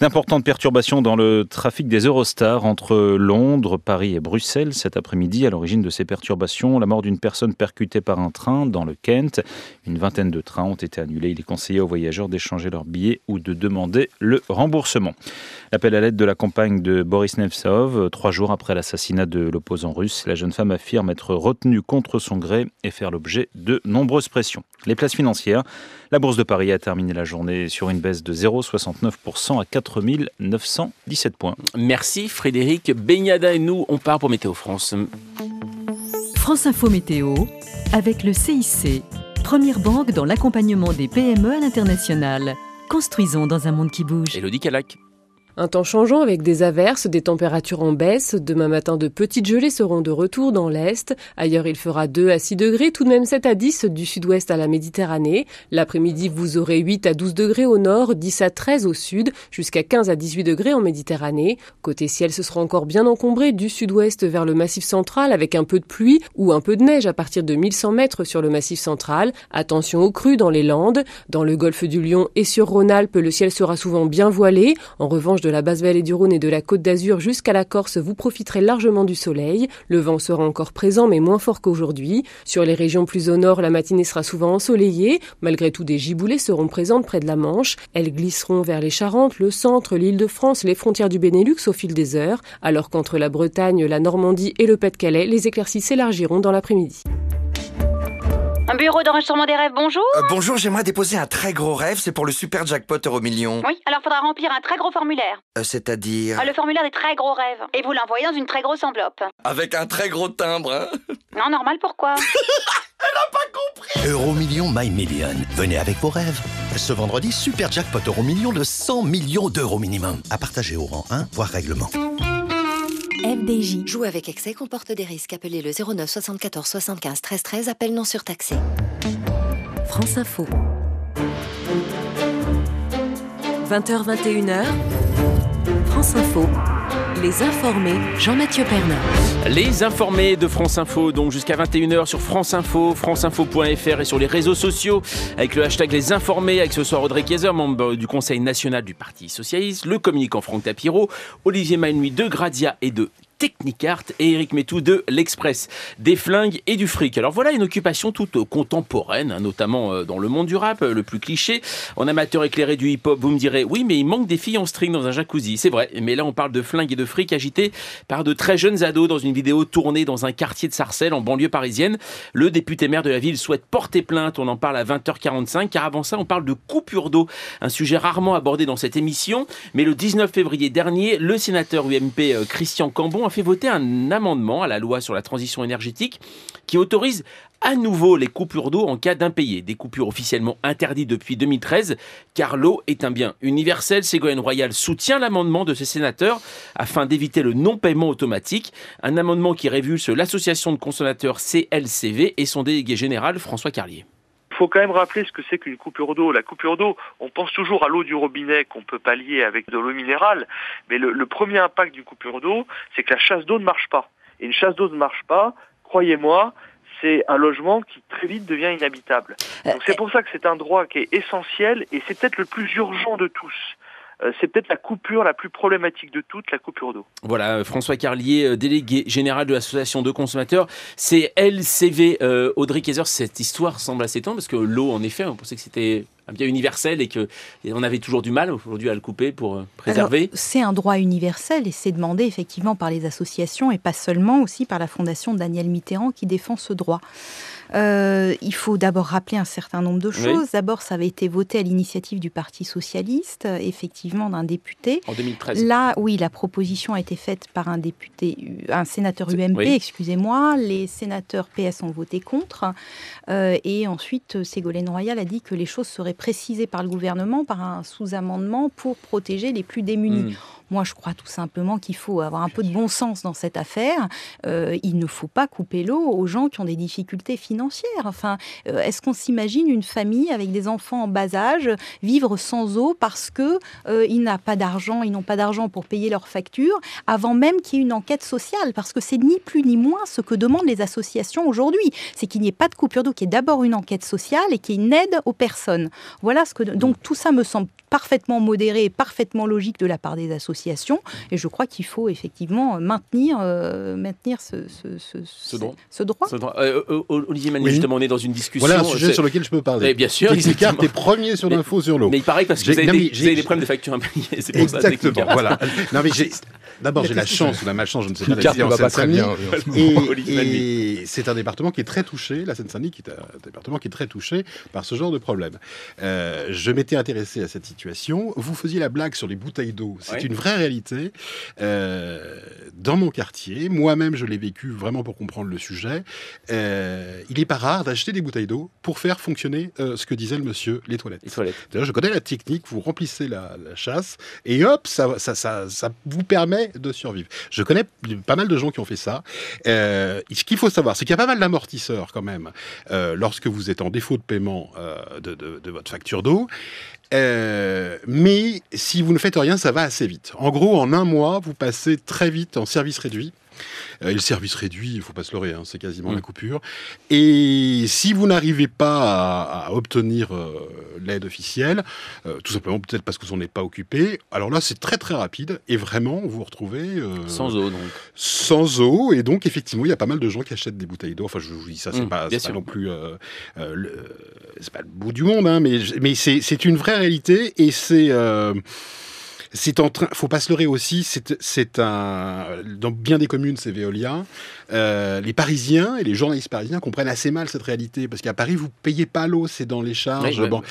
D'importantes perturbations dans le trafic des Eurostars entre Londres, Paris et Bruxelles cet après-midi. À l'origine de ces perturbations, la mort d'une personne percutée par un train dans le Kent. Une vingtaine de trains ont été annulés. Il est conseillé aux voyageurs d'échanger leurs billets ou de demander le remboursement. L'appel à l'aide de la compagne de Boris Nemtsov, trois jours après l'assassinat de l'opposant russe, la jeune femme affirme être retenue contre son gré et faire l'objet de nombreuses pressions. Les places financières, la Bourse de Paris a terminé la journée sur une baisse de 0,69% à 4 917 points. Merci Frédéric Beignada et nous, on part pour Météo France. France Info Météo avec le CIC, première banque dans l'accompagnement des PME à l'international. Construisons dans un monde qui bouge. Elodie Calac. Un temps changeant avec des averses, des températures en baisse. Demain matin, de petites gelées seront de retour dans l'Est. Ailleurs, il fera 2 à 6 degrés, tout de même 7 à 10 du sud-ouest à la Méditerranée. L'après-midi, vous aurez 8 à 12 degrés au nord, 10 à 13 au sud, jusqu'à 15 à 18 degrés en Méditerranée. Côté ciel, ce sera encore bien encombré du sud-ouest vers le massif central avec un peu de pluie ou un peu de neige à partir de 1100 mètres sur le massif central. Attention aux crues dans les Landes. Dans le golfe du Lion et sur Rhône-Alpes, le ciel sera souvent bien voilé. En revanche, de la basse vallée du Rhône et de la côte d'Azur jusqu'à la Corse, vous profiterez largement du soleil. Le vent sera encore présent mais moins fort qu'aujourd'hui. Sur les régions plus au nord, la matinée sera souvent ensoleillée. Malgré tout, des giboulées seront présentes près de la Manche. Elles glisseront vers les Charentes, le centre, l'île de France, les frontières du Benelux au fil des heures, alors qu'entre la Bretagne, la Normandie et le Pas-de-Calais, les éclaircies s'élargiront dans l'après-midi. Un bureau d'enregistrement des rêves, bonjour Euh, bonjour, j'aimerais déposer un très gros rêve, c'est pour le super jackpot euro million. Oui, alors faudra remplir un très gros formulaire. Euh, C'est-à-dire Ah, le formulaire des très gros rêves. Et vous l'envoyez dans une très grosse enveloppe. avec un très gros timbre, hein [LAUGHS] Non, normal, pourquoi? [LAUGHS] Euro Million My Million. Venez avec vos rêves. Ce vendredi, super jackpot euro million de 100 millions d'euros minimum. À partager au rang 1, voire règlement. FDJ. Jouer avec excès comporte des risques. Appelez le 09 74 75 13 13. Appel non surtaxé. France Info. 20h21h. France Info. Les informés, Jean-Mathieu Pernin. Les informés de France Info, donc jusqu'à 21h sur France Info, franceinfo.fr et sur les réseaux sociaux, avec le hashtag Les Informés, avec ce soir Audrey Kayser, membre du Conseil national du Parti Socialiste, le communicant Franck Tapiro, Olivier Manuy de Gradia et de Technicart et Eric Métou de l'Express, des flingues et du fric. Alors voilà une occupation toute contemporaine, hein, notamment euh, dans le monde du rap, euh, le plus cliché. En amateur éclairé du hip-hop, vous me direz, oui, mais il manque des filles en string dans un jacuzzi. C'est vrai, mais là on parle de flingues et de fric agités par de très jeunes ados dans une vidéo tournée dans un quartier de Sarcelles en banlieue parisienne. Le député maire de la ville souhaite porter plainte, on en parle à 20h45, car avant ça on parle de coupure d'eau, un sujet rarement abordé dans cette émission. Mais le 19 février dernier, le sénateur UMP euh, Christian Cambon fait voter un amendement à la loi sur la transition énergétique qui autorise à nouveau les coupures d'eau en cas d'impayé. Des coupures officiellement interdites depuis 2013, car l'eau est un bien universel. Ségolène Royal soutient l'amendement de ces sénateurs afin d'éviter le non-paiement automatique. Un amendement qui révulse l'association de consommateurs CLCV et son délégué général François Carlier. Il faut quand même rappeler ce que c'est qu'une coupure d'eau. La coupure d'eau, on pense toujours à l'eau du robinet qu'on peut pallier avec de l'eau minérale, mais le, le premier impact d'une coupure d'eau, c'est que la chasse d'eau ne marche pas. Et une chasse d'eau ne marche pas, croyez-moi, c'est un logement qui très vite devient inhabitable. Donc c'est pour ça que c'est un droit qui est essentiel et c'est peut-être le plus urgent de tous. Euh, c'est peut-être la coupure la plus problématique de toutes, la coupure d'eau. Voilà, euh, François Carlier, euh, délégué général de l'association de consommateurs. C'est LCV. Euh, Audrey Kayser, cette histoire semble assez étonnante parce que l'eau, en effet, on pensait que c'était un bien universel et que et on avait toujours du mal aujourd'hui à le couper pour préserver. C'est un droit universel et c'est demandé effectivement par les associations et pas seulement aussi par la fondation Daniel Mitterrand qui défend ce droit. Euh, il faut d'abord rappeler un certain nombre de choses. Oui. D'abord, ça avait été voté à l'initiative du Parti socialiste, effectivement, d'un député. En 2013. Là, oui, la proposition a été faite par un député, un sénateur UMP, oui. excusez-moi. Les sénateurs PS ont voté contre. Euh, et ensuite, Ségolène Royal a dit que les choses seraient précisées par le gouvernement par un sous-amendement pour protéger les plus démunis. Mm. Moi, je crois tout simplement qu'il faut avoir un peu de bon sens dans cette affaire. Euh, il ne faut pas couper l'eau aux gens qui ont des difficultés financières. Enfin, euh, est-ce qu'on s'imagine une famille avec des enfants en bas âge vivre sans eau parce que euh, ils n'ont pas d'argent, ils n'ont pas d'argent pour payer leurs factures avant même qu'il y ait une enquête sociale? Parce que c'est ni plus ni moins ce que demandent les associations aujourd'hui. C'est qu'il n'y ait pas de coupure d'eau, qu'il y ait d'abord une enquête sociale et qu'il y ait une aide aux personnes. Voilà ce que donc tout ça me semble parfaitement modéré et parfaitement logique de la part des associations. Et je crois qu'il faut effectivement maintenir, euh, maintenir ce, ce, ce, Ce droit. ce droit. Ce droit. Euh, Olivier Manu, Oui. justement, on est dans une discussion. Voilà un sujet sur lequel je peux parler. Mais bien sûr, Technicart, exactement. t'es premier sur l'info sur l'eau. Mais il paraît parce que J'ai- vous avez, non, des, vous j'ai- avez des problèmes de factures impayées. C'est pour ça, Exactement, voilà. Non, mais j'ai [LAUGHS] d'abord j'ai la que chance ou la malchance, je ne sais pas, ne va pas très bien. Et, et c'est un département qui est très touché, la Seine-Saint-Denis, qui est un département qui est très touché par ce genre de problème. Euh, je m'étais intéressé à cette situation. Vous faisiez la blague sur les bouteilles d'eau. C'est Ouais. une vraie réalité. Euh, dans mon quartier, moi-même, je l'ai vécu vraiment pour comprendre le sujet. Euh, il n'est pas rare d'acheter des bouteilles d'eau pour faire fonctionner euh, ce que disait le monsieur, les toilettes. Les toilettes. D'ailleurs, je connais la technique, vous remplissez la, la chasse et hop, ça, ça, ça, ça vous permet de survivre. Je connais pas mal de gens qui ont fait ça. Ce qu'il faut savoir, c'est qu'il y a pas mal d'amortisseurs quand même lorsque vous êtes en défaut de paiement de, de- de votre facture d'eau. Euh, mais si vous ne faites rien, ça va assez vite. En gros, en un mois, vous passez très vite en service réduit. Et le service réduit, il faut pas se leurrer, hein, c'est quasiment la coupure. Et si vous n'arrivez pas à, à obtenir l'aide officielle, tout simplement peut-être parce que vous n'en êtes pas occupé, alors là c'est très très rapide et vraiment vous vous retrouvez sans eau donc. Sans eau et donc effectivement il y a pas mal de gens qui achètent des bouteilles d'eau. Enfin je vous dis ça c'est Mmh, pas, non plus euh, euh, le, c'est pas le bout du monde, hein, mais mais c'est c'est une vraie réalité et c'est euh, c'est en train, faut pas se leurrer aussi, c'est un dans bien des communes c'est Veolia. Euh, les Parisiens et les journalistes parisiens comprennent assez mal cette réalité parce qu'à Paris vous payez pas l'eau, c'est dans les charges. Oui, bon.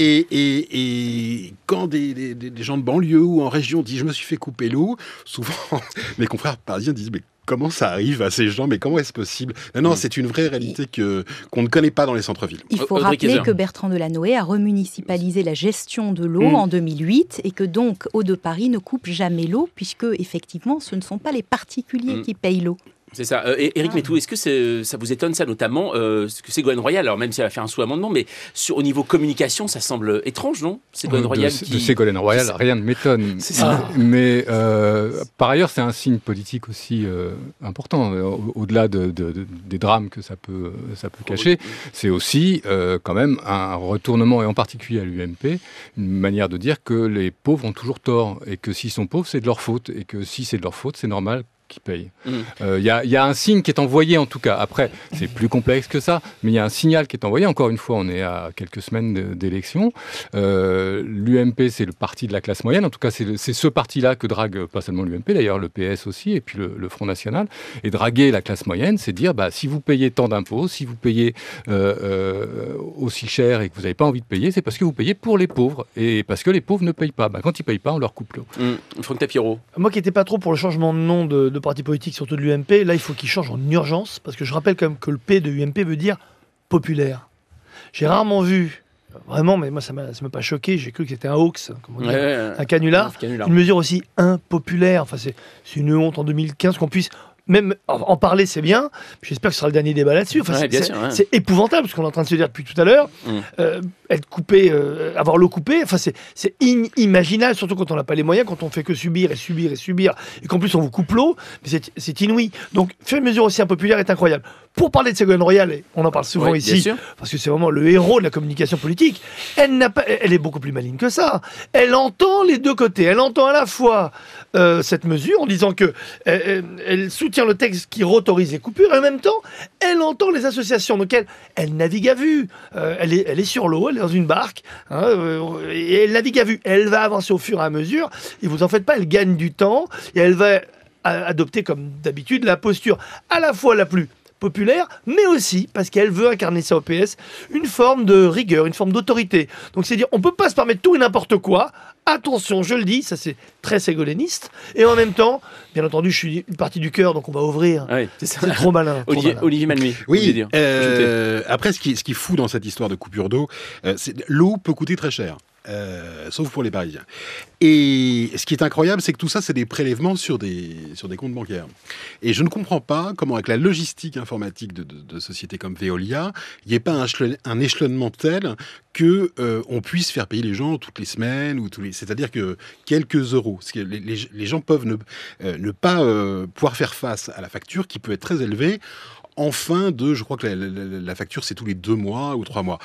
et, et, et quand des- des gens de banlieue ou en région disent je me suis fait couper l'eau, souvent [LAUGHS] mes confrères parisiens disent mais comment ça arrive à ces gens Mais comment est-ce possible? Non, non, c'est une vraie réalité que qu'on ne connaît pas dans les centres-villes. Il faut rappeler que Bertrand Delanoë a remunicipalisé la gestion de l'eau Mm. en 2008 et que donc Eau de Paris ne coupe jamais l'eau puisque effectivement ce ne sont pas les particuliers Mm. qui payent l'eau. C'est ça. Euh, et- Éric Métou, est-ce que c'est- ça vous étonne ça notamment euh, ce que Ségolène Royal, alors même si elle a fait un sous-amendement, mais sur, au niveau communication, ça semble étrange, non? Ségolène Royal de qui... Ségolène Royal, rien ne m'étonne. C'est ça. Mais euh, par ailleurs, c'est un signe politique aussi euh, important. Euh, au- Au-delà de, de- de- des drames que ça peut, ça peut cacher, c'est aussi euh, quand même un retournement, et en particulier à l'UMP, une manière de dire que les pauvres ont toujours tort, et que s'ils sont pauvres, c'est de leur faute, et que si c'est de leur faute, c'est normal qu'ils payent. Mm. Euh, Il y, a- il y a un signe qui est envoyé en tout cas. Après, c'est plus complexe que ça, mais il y a un signal qui est envoyé. Encore une fois, on est à quelques semaines d'élection. Euh, L'UMP, c'est le parti de la classe moyenne. En tout cas, c'est ce parti-là que drague pas seulement l'UMP, d'ailleurs le PS aussi, et puis le, le Front National. Et draguer la classe moyenne, c'est dire, bah, si vous payez tant d'impôts, si vous payez euh, euh, aussi cher et que vous n'avez pas envie de payer, c'est parce que vous payez pour les pauvres. Et parce que les pauvres ne payent pas. Bah, quand ils payent pas, on leur coupe l'eau. Mm. Franck Tapiro. Moi qui n'étais pas trop pour le changement de nom de, de parti politique, surtout de l'UMP, là il faut qu'il change en urgence, parce que je rappelle quand même que le P de UMP veut dire populaire. J'ai rarement vu, vraiment, mais moi ça m'a pas choqué, j'ai cru que c'était un hoax, comme on dit, Ouais, ouais, un canular, un canular. une mesure aussi impopulaire. Enfin, c'est une honte en 2015 qu'on puisse même en parler, c'est bien. J'espère que ce sera le dernier débat là-dessus. Enfin, Ouais, c'est- ouais. épouvantable ce qu'on est en train de se dire depuis tout à l'heure. Mm. Euh, être coupé, euh, avoir l'eau coupée, enfin c'est c'est inimaginable, surtout quand on n'a pas les moyens, quand on fait que subir et subir et subir, et qu'en plus on vous coupe l'eau, mais c'est- c'est inouï. Donc faire une mesure aussi impopulaire est incroyable. Pour parler de Ségolène Royal, et on en parle souvent ici, parce que c'est vraiment le héros de la communication politique, elle n'a pas, elle est beaucoup plus maligne que ça. Elle entend les deux côtés. Elle entend à la fois euh, cette mesure en disant que elle, elle- elle soutient le texte qui autorise les coupures, et en même temps, elle entend les associations. Donc elle, elle navigue à vue. Euh, elle, est, elle est sur l'eau, elle est dans une barque, hein, euh, et elle navigue à vue. Elle va avancer au fur et à mesure. Et vous en faites pas, elle gagne du temps et elle va adopter comme d'habitude la posture à la fois la plus populaire, mais aussi, parce qu'elle veut incarner ça au PS, une forme de rigueur, une forme d'autorité. Donc c'est dire, on peut pas se permettre tout et n'importe quoi. Attention, je le dis, ça c'est très ségoléniste. Et en même temps, bien entendu, je suis une partie du cœur, donc on va ouvrir. Ouais, c'est trop malin. trop Olivier, malin. Olivier Malmy. Oui, euh, après, ce qui, est, ce qui est fou dans cette histoire de coupure d'eau, euh, c'est l'eau peut coûter très cher. Euh, sauf pour les Parisiens. Et ce qui est incroyable, c'est que tout ça, c'est des prélèvements sur des, sur des comptes bancaires. Et je ne comprends pas comment, avec la logistique informatique de, sociétés comme Veolia, il n'y ait pas un, échelon- un échelonnement tel que euh, on puisse faire payer les gens toutes les semaines ou tous les, c'est-à-dire que quelques euros. Les, gens peuvent ne, euh, pas euh, pouvoir faire face à la facture qui peut être très élevée en fin de, je crois que la, facture c'est tous les deux mois ou trois mois.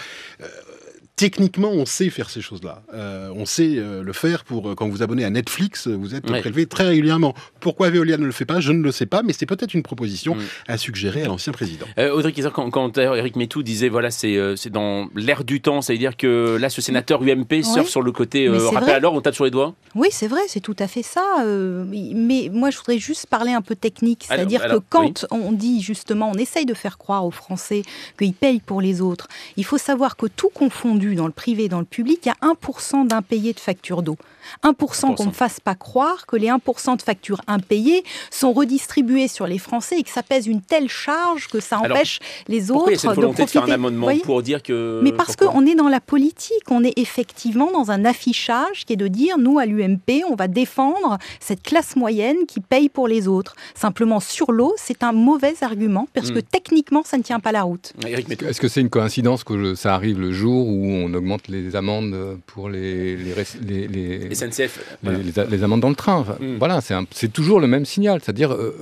Techniquement, on sait faire ces choses-là. Euh, on sait euh, le faire pour euh, quand vous vous abonnez à Netflix, vous êtes Ouais. prélevé très régulièrement. Pourquoi Veolia ne le fait pas? Je ne le sais pas, mais c'est peut-être une proposition à suggérer à l'ancien président. Euh, Audrey Kieser, quand, quand Eric Métou disait voilà c'est euh, c'est dans l'air du temps, ça veut dire que là ce sénateur UMP surfe Ouais. sur le côté euh, rappel à l'ordre, on tape sur les doigts? Oui, c'est vrai, c'est tout à fait ça. euh, mais moi, je voudrais juste parler un peu technique. C'est-à-dire que quand on dit justement, on essaye de faire croire aux Français qu'ils payent pour les autres, il faut savoir que tout confondu dans le privé et dans le public, il y a 1% d'impayés de factures d'eau. 1%, qu'on ne fasse pas croire que les 1% de factures impayées sont redistribuées sur les Français et que ça pèse une telle charge que ça Alors, empêche les Pourquoi il y a autres cette de volonté de, profiter. faire un amendement Voyez pour dire que mais parce qu'on est dans la politique, on est effectivement dans un affichage qui est de dire, nous, à l'UMP, on va défendre cette classe moyenne qui paye pour les autres. Simplement, sur l'eau, c'est un mauvais argument, parce que Mm. techniquement, ça ne tient pas la route. Est-ce que c'est une coïncidence que ça arrive le jour où on augmente les amendes pour les, les, les, les- SNCF, les, voilà. amendes dans le train Enfin, Mm. Voilà, c'est toujours le même signal, c'est-à-dire euh,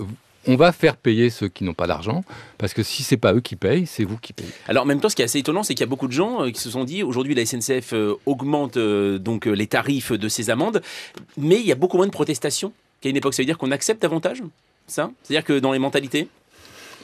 on va faire payer ceux qui n'ont pas d'argent, parce que si c'est pas eux qui payent, c'est vous qui payez. Alors en même temps, ce qui est assez étonnant, c'est qu'il y a beaucoup de gens euh, qui se sont dit aujourd'hui la SNCF euh, augmente euh, donc les tarifs de ses amendes, mais il y a beaucoup moins de protestations qu'à une époque. Ça veut dire qu'on accepte davantage ça? C'est-à-dire que dans les mentalités?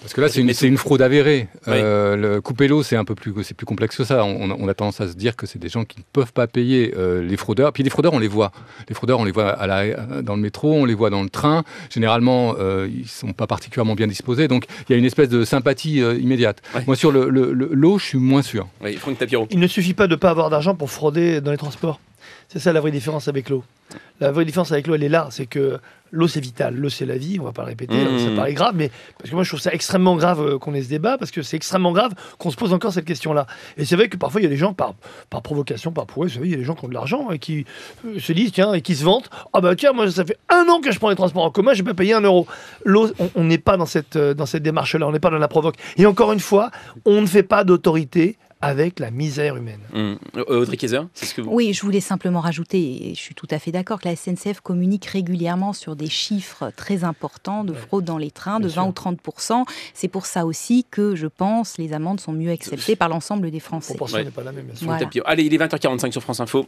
Parce que là, c'est une, fraude avérée. Euh, le couper l'eau, c'est un peu plus, c'est plus complexe que ça. On, on a tendance à se dire que c'est des gens qui ne peuvent pas payer euh, les fraudeurs. Puis les fraudeurs, on les voit. Les fraudeurs, on les voit à la, dans le métro, on les voit dans le train. Généralement, euh, ils sont pas particulièrement bien disposés. Donc, il y a une espèce de sympathie euh, immédiate. Moi, sur le, le- le- l'eau, je suis moins sûr. Oui, Franck Tapiro. Il ne suffit pas de ne pas avoir d'argent pour frauder dans les transports. C'est ça la vraie différence avec l'eau. La vraie différence avec l'eau, elle est là. C'est que l'eau, c'est vital. L'eau, c'est la vie. On va pas le répéter. Mmh. Ça paraît grave, mais parce que moi, je trouve ça extrêmement grave euh, qu'on ait ce débat, parce que c'est extrêmement grave qu'on se pose encore cette question-là. Et c'est vrai que parfois, il y a des gens, par, par provocation, par prouesse, il y a des gens qui ont de l'argent et qui euh, se disent, tiens, et qui se vantent Ah bah tiens, moi, ça fait un an que je prends les transports en commun, j'ai pas payé un euro. L'eau, on- on n'est pas dans cette, euh, dans cette démarche-là, on n'est pas dans la provoque. Et encore une fois, on ne fait pas d'autorité avec la misère humaine. Hum. Euh, Audrey Kayser, c'est ce que vous... Oui, je voulais simplement rajouter, et je suis tout à fait d'accord, que la SNCF communique régulièrement sur des chiffres très importants de fraude dans les trains, de 20 ou 30 C'est pour ça aussi que, je pense, les amendes sont mieux acceptées par l'ensemble des Français. Ouais. pas la même, bien sûr. Voilà. Tapio. Allez, il est 20h45 sur France Info.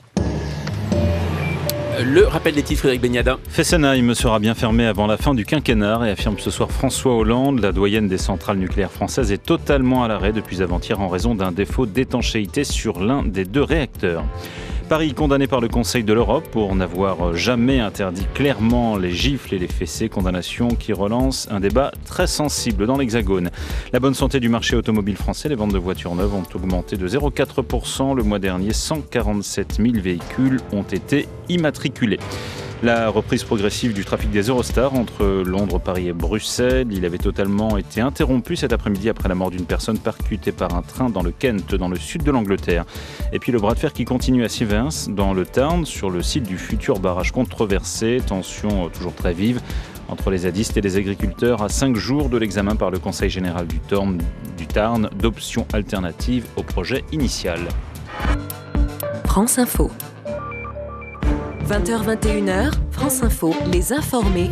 Le rappel des titres, Frédéric Beniada. Fessenheim sera bien fermé avant la fin du quinquennat et affirme ce soir François Hollande. La doyenne des centrales nucléaires françaises est totalement à l'arrêt depuis avant-hier en raison d'un défaut d'étanchéité sur l'un des deux réacteurs. Paris condamné par le Conseil de l'Europe pour n'avoir jamais interdit clairement les gifles et les fessées, condamnation qui relance un débat très sensible dans l'Hexagone. La bonne santé du marché automobile français, les ventes de voitures neuves ont augmenté de 0,4% le mois dernier. 147 000 véhicules ont été immatriculés. La reprise progressive du trafic des Eurostars entre Londres, Paris et Bruxelles. Il avait totalement été interrompu cet après-midi après la mort d'une personne percutée par un train dans le Kent, dans le sud de l'Angleterre. Et puis le bras de fer qui continue à Sivens, dans le Tarn, sur le site du futur barrage controversé. Tension euh, toujours très vive entre les zadistes et les agriculteurs à cinq jours de l'examen par le Conseil général du Tarn, du Tarn d'options alternatives au projet initial. France Info. 20h21h, France Info, les informés.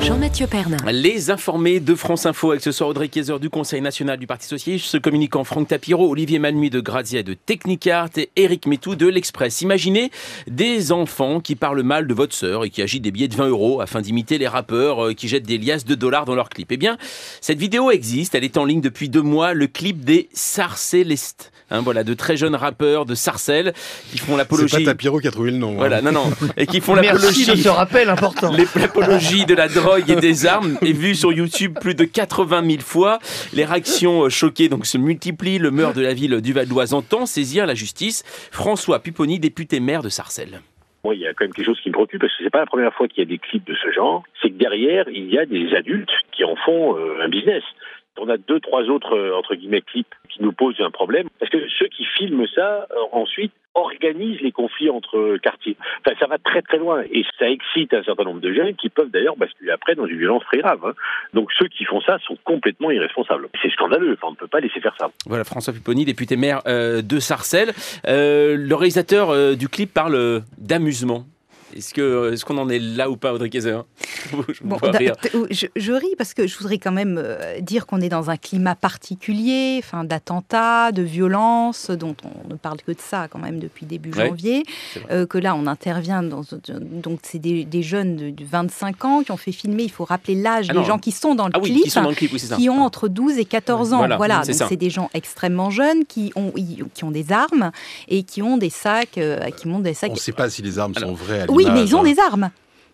Jean-Mathieu Pernin. Les informés de France Info avec ce soir Audrey Kayser du Conseil national du Parti socialiste, ce communicant Franck Tapiro, Olivier Malnuit de Grazia de Technicart et Eric Métou de l'Express. Imaginez des enfants qui parlent mal de votre sœur et qui agitent des billets de 20 euros afin d'imiter les rappeurs euh, qui jettent des liasses de dollars dans leurs clips. Eh bien, cette vidéo existe, elle est en ligne depuis deux mois, le clip des Sarcellistes. Hein, voilà, de très jeunes rappeurs de Sarcelles qui font C'est l'apologie. pas Tapiro qui a trouvé le nom. hein. Voilà, non, non. Et qui font Merci l'apologie. de ce rappel important. Les- L'apologie de la drogue et des armes est vue sur YouTube plus de 80 000 fois. Les réactions euh, choquées donc se multiplient. Le maire de la ville du Val d'Oise entend saisir la justice. François Pupponi, député maire de Sarcelles. Moi, il y a quand même quelque chose qui me préoccupe parce que c'est pas la première fois qu'il y a des clips de ce genre. C'est que derrière, il y a des adultes qui en font euh, un business. On a deux, trois autres euh, entre guillemets clips qui nous posent un problème parce que ceux qui filment ça euh, ensuite organisent les conflits entre quartiers. Enfin, ça va très très loin et ça excite un certain nombre de jeunes qui peuvent d'ailleurs basculer après dans une violence très grave. hein. Donc ceux qui font ça sont complètement irresponsables. C'est scandaleux. On ne peut pas laisser faire ça. Voilà, François Pupponi, député maire euh, de Sarcelles. Le réalisateur du clip parle d'amusement. Est-ce que est-ce qu'on en est là ou pas, Audrey [LAUGHS] Je Bon, rire. t- je, je ris parce que je voudrais quand même euh, dire qu'on est dans un climat particulier, enfin d'attentats, de violence, dont on ne parle que de ça quand même depuis début Ouais, janvier. euh, que là, on intervient dans donc c'est des, des jeunes de, de 25 ans qui ont fait filmer. Il faut rappeler l'âge Ah des non. gens qui sont dans le Ah oui, clip, qui sont dans le clip, oui, c'est ça. qui ont entre 12 et 14 ans. Voilà, donc c'est des gens extrêmement jeunes qui ont qui ont des armes et qui ont des sacs, euh, qui montent des sacs. On ne sait pas si les armes sont vraies. À Oui, mais l'image, ils ont des armes.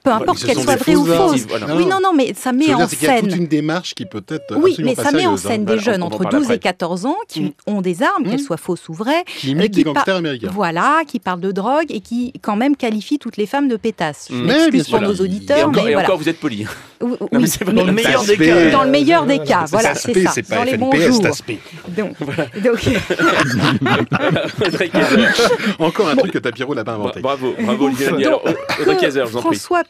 Peu importe soient des vraies ou. Voilà. Oui, non, non, mais ça met dire, en c'est scène. toute une démarche qui peut être Oui, mais ça met en hein. scène des jeunes entre parle 12 et après. 14 ans qui ont des armes, qu'elles soient fausses ou vraies. Qui imitent euh, des par- gangsters américains. Voilà, qui parlent de drogue et qui, quand même, qualifient toutes les femmes de pétasses. Je Mm. m'excuse pour nos Et auditeurs, encore, mais et voilà. encore, vous êtes poli. Oui, Non, mais oui, c'est mais Dans le meilleur des aspect- cas. Dans le meilleur des cas, C'est voilà, c'est ça. c'est pas Dans les FNPS, bons c'est jours. Donc. [LAUGHS] [LAUGHS] Encore un truc que Tapiro n'a pas inventé. Bravo, bravo Olivier prie. François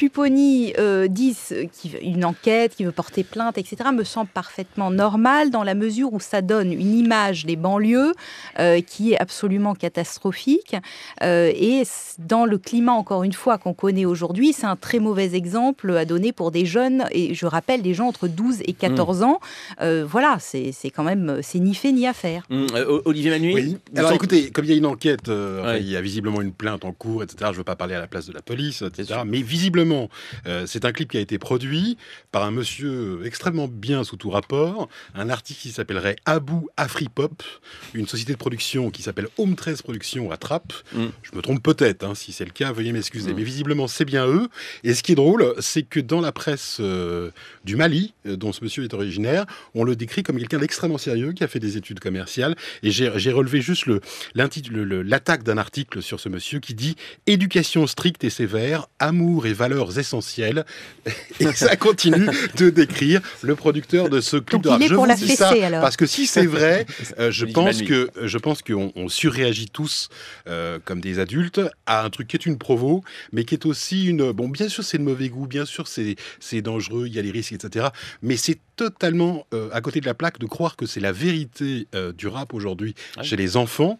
Pupponi euh, dit qu'il veut une enquête, qu'il veut porter plainte, etc., me semble parfaitement normal dans la mesure où ça donne une image des banlieues euh, qui est absolument catastrophique. Euh, et dans le climat, encore une fois, qu'on connaît aujourd'hui, c'est un très mauvais exemple à donner pour des jeunes, et je rappelle, des gens entre 12 et 14 ans. Euh, voilà, c'est c'est quand même, c'est ni fait ni à faire. Euh, Olivier Manu Oui. Alors écoutez, comme il y a une enquête, euh, Ouais. il y a visiblement une plainte en cours, etc. Je ne veux pas parler à la place de la police, etc. Mais visiblement, euh, c'est un clip qui a été produit par un monsieur extrêmement bien sous tout rapport, un artiste qui s'appellerait Abou Afripop, une société de production qui s'appelle Home 13 Productions à Trappes. Je me trompe peut-être, hein, si c'est le cas, veuillez m'excuser. Mais visiblement, c'est bien eux. Et ce qui est drôle, c'est que dans la presse euh, du Mali, euh, dont ce monsieur est originaire, on le décrit comme quelqu'un d'extrêmement sérieux qui a fait des études commerciales. Et j'ai relevé juste l'attaque d'un article sur ce monsieur qui dit Éducation stricte et sévère, amour et valeurs essentielles. Et ça continue de décrire le producteur de ce clip Donc de rap. il est Je pour vous la ça alors. Parce que si c'est vrai, [LAUGHS] euh, je pense que je pense qu'on on surréagit tous euh, comme des adultes à un truc qui est une provo, mais qui est aussi une. Bon, bien sûr, c'est de mauvais goût, bien sûr, c'est c'est dangereux, il y a les risques, etc. Mais c'est totalement euh, à côté de la plaque de croire que c'est la vérité euh, du rap aujourd'hui chez les enfants.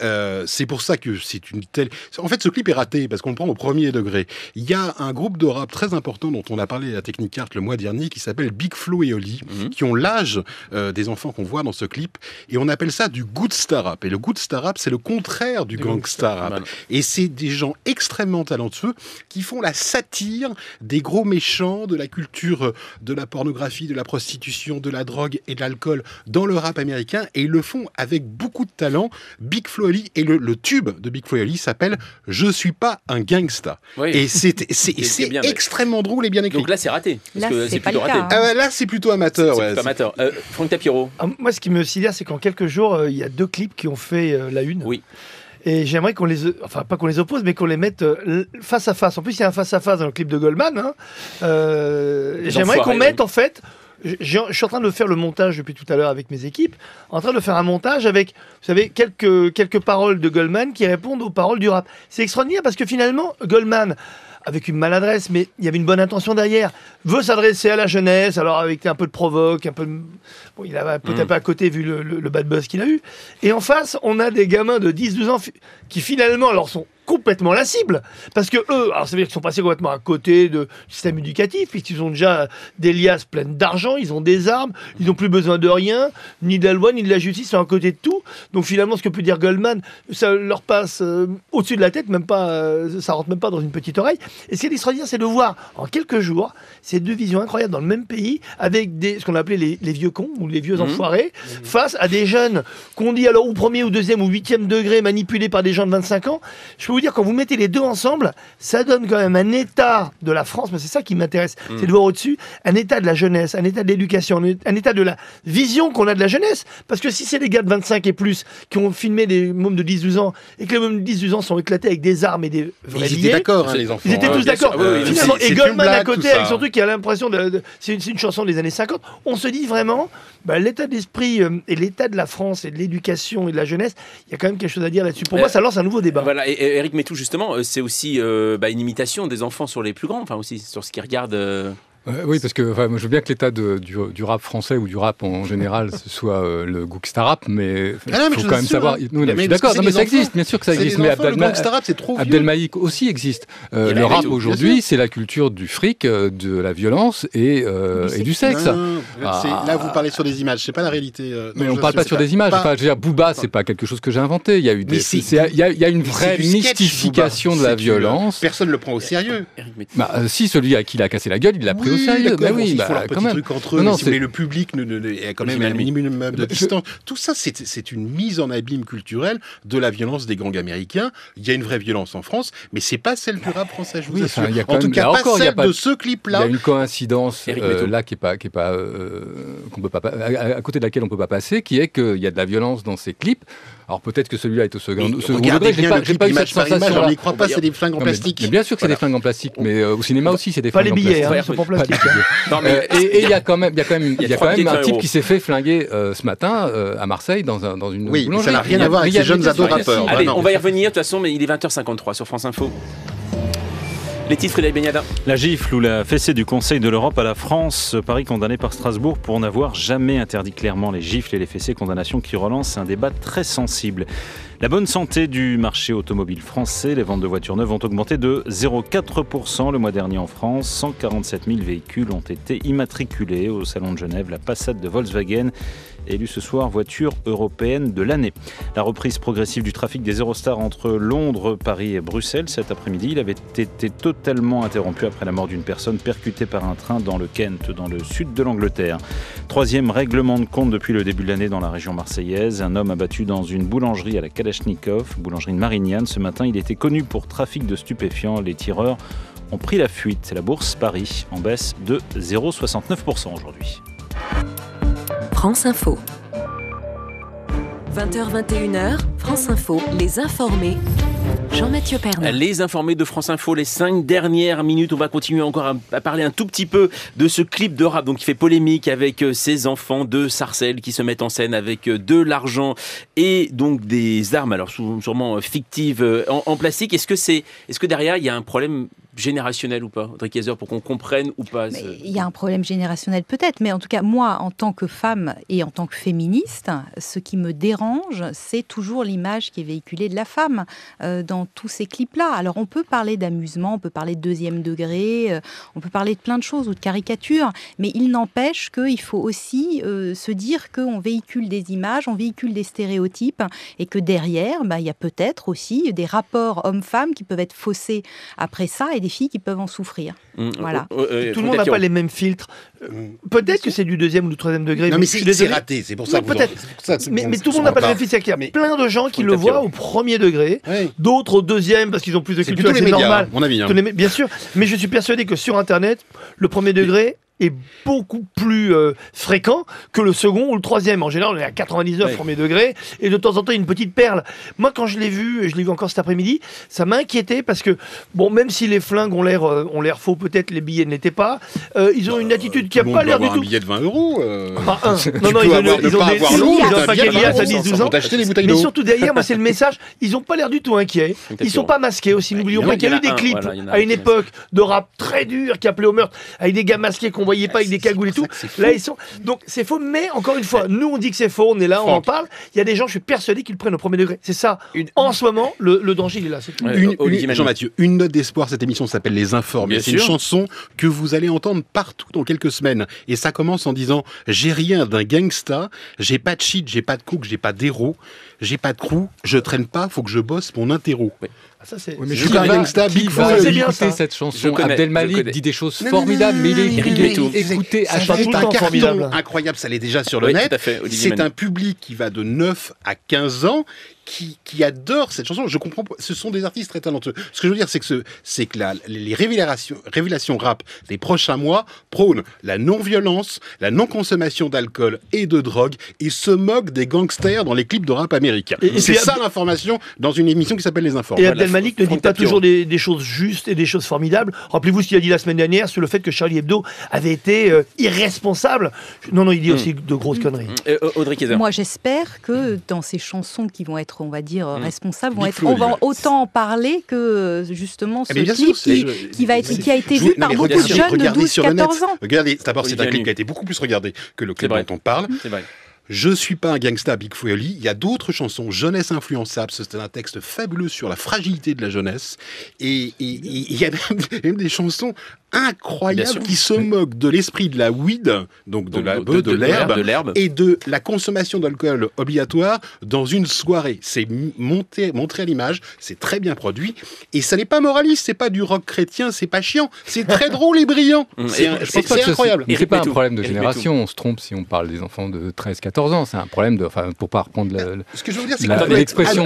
Euh, c'est pour ça que c'est une telle. En fait, ce clip est raté parce qu'on le prend au premier degré. Il y a un groupe de rap très important dont on a parlé à Technic Art le mois dernier qui s'appelle Big Flo et Oli, qui ont l'âge des enfants qu'on voit dans ce clip. Et on appelle ça du good star rap. Et le good star rap, c'est le contraire du gangsta rap. Et c'est des gens extrêmement talentueux qui font la satire des gros méchants de la culture de la pornographie, de la prostitution, de la drogue et de l'alcool dans le rap américain. Et ils le font avec beaucoup de talent. Big Flo et Oli et le, le tube de Big Flo Oli s'appelle Je suis pas un gangsta. Oui. Et c'est mais- [LAUGHS] extrêmement drôle et bien écrit. Donc là, c'est raté. Parce Là, que c'est plutôt le raté. cas, hein. Ah là, c'est plutôt amateur. Ouais. plutôt amateur. Euh, Franck Tapiro. Ah, Moi, ce qui me sidère, c'est qu'en quelques jours, euh, il y a deux clips qui ont fait euh, la une. Oui. Et j'aimerais qu'on les, enfin pas qu'on les oppose, mais qu'on les mette euh, face à face. En plus, il y a un face à face dans le clip de Goldman. hein. Euh, j'aimerais qu'on mette en fait. Je je suis en train de faire le montage depuis tout à l'heure avec mes équipes, en train de faire un montage avec, vous savez, quelques, quelques paroles de Goldman qui répondent aux paroles du rap. C'est extraordinaire parce que finalement, Goldman, avec une maladresse, mais il y avait une bonne intention derrière, veut s'adresser à la jeunesse, alors avec un peu de provoque, un peu de... Bon, il avait peut-être Mm. pas à côté vu le, le- le bad buzz qu'il a eu. Et en face, on a des gamins de 10-12 ans qui finalement alors sont complètement la cible. Parce que eux, alors ça veut dire qu'ils sont passés complètement à côté de- du système éducatif, puisqu'ils ont déjà des liasses pleines d'argent, ils ont des armes, ils n'ont plus besoin de rien, ni de la loi, ni de la justice, ils sont à côté de tout. Donc finalement, ce que peut dire Goldman, ça leur passe euh, au-dessus de la tête, même pas, euh, ça rentre même pas dans une petite oreille. Et ce qui est extraordinaire, c'est de voir en quelques jours ces deux visions incroyables dans le même pays, avec des, ce qu'on appelait les, les vieux cons ou les vieux Mhm. enfoirés, face à des jeunes qu'on dit alors au premier ou deuxième ou huitième degré manipulés par des gens de 25 ans. Je peux vous dire, quand vous mettez les deux ensemble, ça donne quand même un état de la France, mais c'est ça qui m'intéresse, Mhm. c'est de voir au-dessus un état de la jeunesse, un état de l'éducation, un état de la vision qu'on a de la jeunesse. Parce que si c'est les gars de 25 et plus qui ont filmé des mômes de 10-12 ans et que les mômes de 10-12 ans sont éclatés avec des armes et des vrais Ils étaient d'accord, hein, les enfants. Ils étaient hein. tous d'accord. Finalement, c'est- et Goldman à côté, avec son truc qui a l'impression de, de- c'est une, chanson des années 50. On se dit vraiment, bah, l'état d'esprit euh, et l'état de la France et de l'éducation et de la jeunesse, il y a quand même quelque chose à dire là-dessus. Pour Euh, moi, ça lance un nouveau débat. Voilà, et, Eric Métou, justement, euh, c'est aussi euh, bah, une imitation des enfants sur les plus grands, enfin aussi sur ce qu'ils regardent. euh, Euh, oui, parce que enfin, moi, je veux bien que l'état du, du rap français ou du rap en général, ce [LAUGHS] soit euh, le gangsta rap, mais il Ah mais faut quand même savoir. hein. Mais je suis que d'accord, mais ça existe, bien sûr que ça existe. Mais enfants, Abdelma- trop. Abdelmaïk aussi existe. Euh, Il le rap aujourd'hui, c'est la culture du fric, euh, de la violence et, euh, et du sexe. Non, Ah. Là, vous parlez sur des images, c'est pas la réalité. euh, Mais on parle pas sur des images. Enfin, je veux dire, Booba, c'est pas quelque chose que j'ai inventé. Il y a eu des, il y a, il une vraie mystification de la violence. Personne ne le prend au sérieux. Bah, si celui à qui il a cassé la gueule, il l'a pris au sérieux. Mais oui, ils bah, font leur quand petit même. truc entre eux, Non, mais c'est- le public ne, ne- ne- est quand même un minimum de Je- distance. Tout ça, c'est une mise en abîme culturelle de la violence des gangs américains. Il y a une vraie violence en France, mais c'est pas celle du rap français, je vous Oui, assure. enfin, a en tout même- cas, pas encore, il y a celle pas- de ce Il y clip-là. a une coïncidence euh, là qui est pas, qui est pas, euh, qu'on peut pas, à, à côté de laquelle on peut pas passer, qui est qu'il y a de la violence dans ces clips. Alors peut-être que celui-là est au second, second regardez degré. J'ai bien pas, pas eu cette sensation. on n'y croit pas, c'est des flingues en plastique. Mais bien sûr que c'est des flingues en plastique, mais euh, au cinéma aussi c'est des Pas flingues les en billets, plastique. hein, sont pas en plastique. Non, mais- Euh, et il y a quand même, billets un 20 type qui s'est fait flinguer euh, ce matin euh, à Marseille dans, un, dans une Oui, ça n'a rien à voir avec il y a- ces jeunes ados rappeurs. Allez, on va y revenir de toute façon, mais il est 20h53 sur France Info. Les titres. La gifle ou la fessée du Conseil de l'Europe à la France, Paris condamné par Strasbourg pour n'avoir jamais interdit clairement les gifles et les fessées, condamnation qui relance un débat très sensible. La bonne santé du marché automobile français, les ventes de voitures neuves ont augmenté de 0,4% le mois dernier en France. 147 000 véhicules ont été immatriculés au Salon de Genève. La Passat de Volkswagen élue ce soir voiture européenne de l'année. La reprise progressive du trafic des Eurostars entre Londres, Paris et Bruxelles cet après-midi, il avait été totalement interrompu après la mort d'une personne percutée par un train dans le Kent, dans le sud de l'Angleterre. Troisième règlement de compte depuis le début de l'année dans la région marseillaise. Un homme abattu dans une boulangerie à la Kalachnikov, boulangerie de Marignane. Ce matin, il était connu pour trafic de stupéfiants. Les tireurs ont pris la fuite. La bourse Paris en baisse de 0,69% aujourd'hui. France Info. 20h21h, France Info, les informés. Jean-Mathieu Pernin. Les informés de France Info, les cinq dernières minutes. On va continuer encore à, parler un tout petit peu de ce clip de rap donc, qui fait polémique avec euh, ces enfants de Sarcelles qui se mettent en scène avec euh, de l'argent et donc des armes, alors sûrement euh, fictives, en, en plastique. Est-ce que, c'est, est-ce que derrière, il y a un problème générationnel ou pas, Audrey Kayser, pour qu'on comprenne ou pas ce- Il y a un problème générationnel peut-être, mais en tout cas, moi, en tant que femme et en tant que féministe, ce qui me dérange, c'est toujours l'image qui est véhiculée de la femme euh, dans tous ces clips-là. Alors, on peut parler d'amusement, on peut parler de deuxième degré, euh, on peut parler de plein de choses ou de caricatures, mais il n'empêche qu'il faut aussi euh, se dire qu'on véhicule des images, on véhicule des stéréotypes, et que derrière, bah, il y a peut-être aussi des rapports hommes-femmes qui peuvent être faussés après ça, et des filles qui peuvent en souffrir. Mmh, Voilà. oh, euh, Tout le monde n'a pas les mêmes filtres. Euh, Peut-être que c'est du deuxième ou du troisième degré. Non, mais c'est- raté, c'est pour ça que vous en- Mais, tout le on monde n'a pas le parle. même filtre. Il y a plein de gens qui le voient au premier degré, d'autres au deuxième parce qu'ils ont plus de C'est culture. C'est les normal. à mon avis, hein. Les Bien sûr. Mais je suis persuadé que sur Internet, le premier degré est beaucoup plus euh, fréquent que le second ou le troisième. En général, on est à 99 Ouais. premier degré et de temps en temps une petite perle. Moi, quand je l'ai vu, et je l'ai vu encore cet après-midi, ça m'a inquiété parce que bon, même si les flingues ont l'air euh, ont l'air faux, peut-être les billets ne l'étaient pas. euh, ils ont une attitude qui a pas l'air du tout. un billet de 20 euros. euh. Pas un. [LAUGHS] Non, non, ils ont, avoir- ils ont pas des avoir ils ont un paquet de 20 liasses à euros, 10-12 ça ans. faut t'acheter des bouteilles Mais surtout derrière, moi, c'est le message. Ils n'ont pas l'air du tout inquiets. Ils sont pas masqués aussi. N'oublions en a- pas qu'il y a eu des clips à un une époque de rap très dur qui appelait au meurtre avec des gars masqués qu'on voyait pas avec des cagoules et tout. Là, ils sont. Donc, c'est faux. Mais encore une fois, nous, on dit que c'est faux. On est là, on en parle. Il y a des gens, je suis persuadé qu'ils prennent au premier degré. C'est ça. En ce moment, le, le danger, il est là. Une-. Jean-Mathieu, une note d'espoir, cette émission s'appelle Les Informés. Bien C'est une chanson que vous allez entendre partout dans quelques semaines. Et ça commence en disant J'ai rien d'un gangsta, j'ai pas de shit, j'ai pas de coke, j'ai pas d'héros, j'ai pas de crew, je traîne pas, faut que je bosse mon interro. Ah, Ça, c'est. Oui, c'est bien, écouter ça. cette chanson Abdelmalik dit des choses Non, formidables, non, mais il est est Bétou. écouté à chaque tout le un carton formidable. incroyable, ça l'est déjà sur le Oui, net. tout C'est un public qui va de 9 à 15 ans qui, qui adore cette chanson. Je comprends, pas- ce sont des artistes très talentueux. Ce que je veux dire, c'est que, ce, c'est que la- les révélations, révélations rap des prochains mois prônent la non-violence, la non-consommation d'alcool et de drogue et se moquent des gangsters dans les clips de rap américains. Et- et c'est ça l'information dans une émission qui s'appelle Les Informés. Et Abdelmalik ne dit pas toujours des, des choses justes et des choses formidables. Rappelez-vous ce qu'il a dit la semaine dernière sur le fait que Charlie Hebdo avait été euh, irresponsable. Non, non, il dit aussi de grosses conneries. Euh, Audrey Kayser. Moi, j'espère que dans ces chansons qui vont être, on va dire, Mm. responsables, vont être, on va autant en parler que justement ce Eh bien clip qui, qui va être, qui a été vu par beaucoup de jeunes de regardez sur le net. 12-14 ans. Regardez, d'abord, c'est un clip qui a été beaucoup plus regardé que le clip dont on parle. C'est vrai. Je suis pas un gangsta Big Folie. Il y a d'autres chansons, Jeunesse influençable. C'est un texte fabuleux sur la fragilité de la jeunesse. Et, il y a même, même des chansons Sûr. qui se moquent de l'esprit de la weed, donc de Donc, la de- beuh, de, de- de l'herbe, de l'herbe. et de la consommation d'alcool obligatoire dans une soirée. C'est monté, montré à l'image, c'est très bien produit, et ça n'est pas moraliste, c'est pas du rock chrétien, c'est pas chiant, c'est très [LAUGHS] drôle et brillant. Mm. C'est incroyable. C'est pas un problème de génération. On se trompe si on parle des enfants de 13-14 ans. C'est un problème de, enfin, pour pas reprendre le- Ce que je veux dire, c'est l'expression.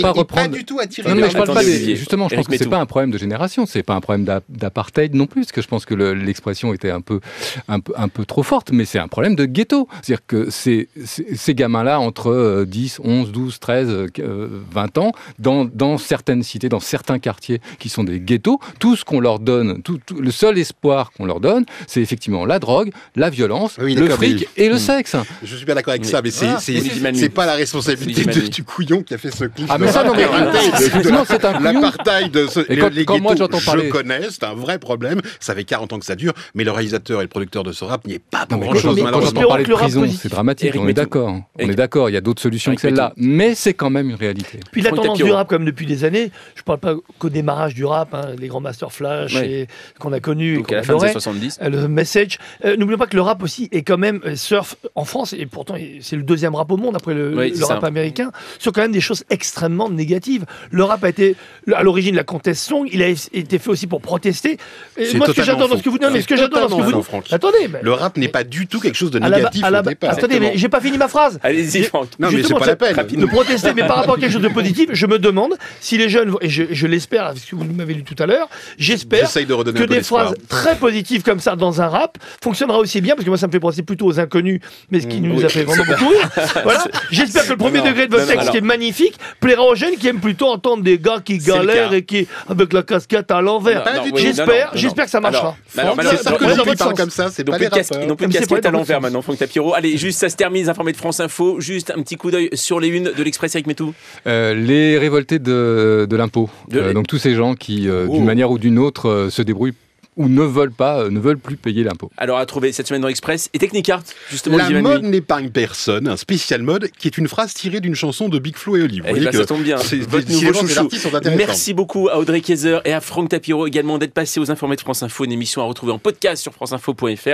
pas reprendre- pas du tout attiré Non, mais je parle pas. Justement, je pense que c'est pas un problème de génération. C'est pas un problème d'a- d'apartheid non plus. Plus, parce que je pense que le- l'expression était un peu, un, peu, un peu trop forte, mais c'est un problème de ghetto. C'est-à-dire que ces, ces, ces gamins-là, entre euh, 10, 11, 12, 13, euh, 20 ans, dans, dans certaines cités, dans certains quartiers qui sont des ghettos, tout ce qu'on leur donne, tout, tout- le seul espoir qu'on leur donne, c'est effectivement la drogue, la violence, Oui, le fric mais- et le Hmm. sexe. Je suis bien d'accord avec ça, mais c'est Voilà. pas la responsabilité de- du couillon qui a fait ce clip. Ah, mais ça, non, mais- [LAUGHS] c'est un. L'apartheid, de ce- Et les- quand- les quand moi, ghettos, j'entends parler- je connais, c'est un vrai problème. Ça fait 40 ans que ça dure, mais le réalisateur et le producteur de ce rap n'y est pas pour Non, mais grand chose, quand, malheureusement. on parle de prison, c'est dramatique, Eric on est d'accord. On Eric- est d'accord, il y a d'autres solutions que celle-là, mais c'est quand même une réalité. Puis la tendance du rap, comme depuis des années, je parle pas qu'au démarrage du rap, hein, les grands Master Flash Ouais. et qu'on a connus, qu'on à la fin des adorait, années 70. euh, le message. Euh, N'oublions pas que le rap aussi est quand même euh, surf en France et pourtant c'est le deuxième rap au monde après le, Oui, le c'est rap ça. américain sur quand même des choses extrêmement négatives. Le rap a été à l'origine de la contest song, il a été fait aussi pour protester. C'est moi ce que j'adore dans ce que vous non, mais ce que C'est j'adore dans ce que vous attendez, mais Le rap n'est pas du tout quelque chose de à la ba- négatif à la au ba- départ. Attendez, mais j'ai pas fini ma phrase. Allez-y, Franck. Non, mais c'est Justement, pas la peine. De protester, mais par rapport à quelque chose de positif, je me demande si les jeunes, et je, je l'espère, avec ce que vous m'avez lu tout à l'heure, j'espère de que des phrases très positives comme ça dans un rap fonctionnera aussi bien, parce que moi ça me fait penser plutôt aux inconnus, mais ce qui nous oui. a fait vraiment beaucoup rire. [LAUGHS] Voilà. J'espère que le premier degré de votre texte, qui est magnifique, plaira aux jeunes qui aiment plutôt entendre des gars qui galèrent et qui avec la casquette à l'envers. J'espère, j'espère que ça marchera. alors, Franck, alors, plus de sens. comme ça, c'est pas plus les rappeurs. ils n'ont plus de c'est casquette à l'envers maintenant, Franck Tapiro. Allez, juste, ça se termine, les informés de France Info. Juste un petit coup d'œil sur les unes de l'Express avec Métou. Euh, les révoltés de, de l'impôt. De- Euh, donc tous ces gens qui, euh, Oh. d'une manière ou d'une autre, euh, se débrouillent ou ne veulent pas, euh, ne veulent plus payer l'impôt. Alors, à trouver cette semaine dans l'Express. Et Technicart, justement, La mode n'épargne personne, un spécial mode qui est une phrase tirée d'une chanson de Big Flo et Olive. Eh Vous voyez ben, que ça tombe bien. c'est- Votre nouveau chouchou. Merci beaucoup à Audrey Kayser et à Franck Tapiro également d'être passés aux informés de France Info, une émission à retrouver en podcast sur franceinfo.fr.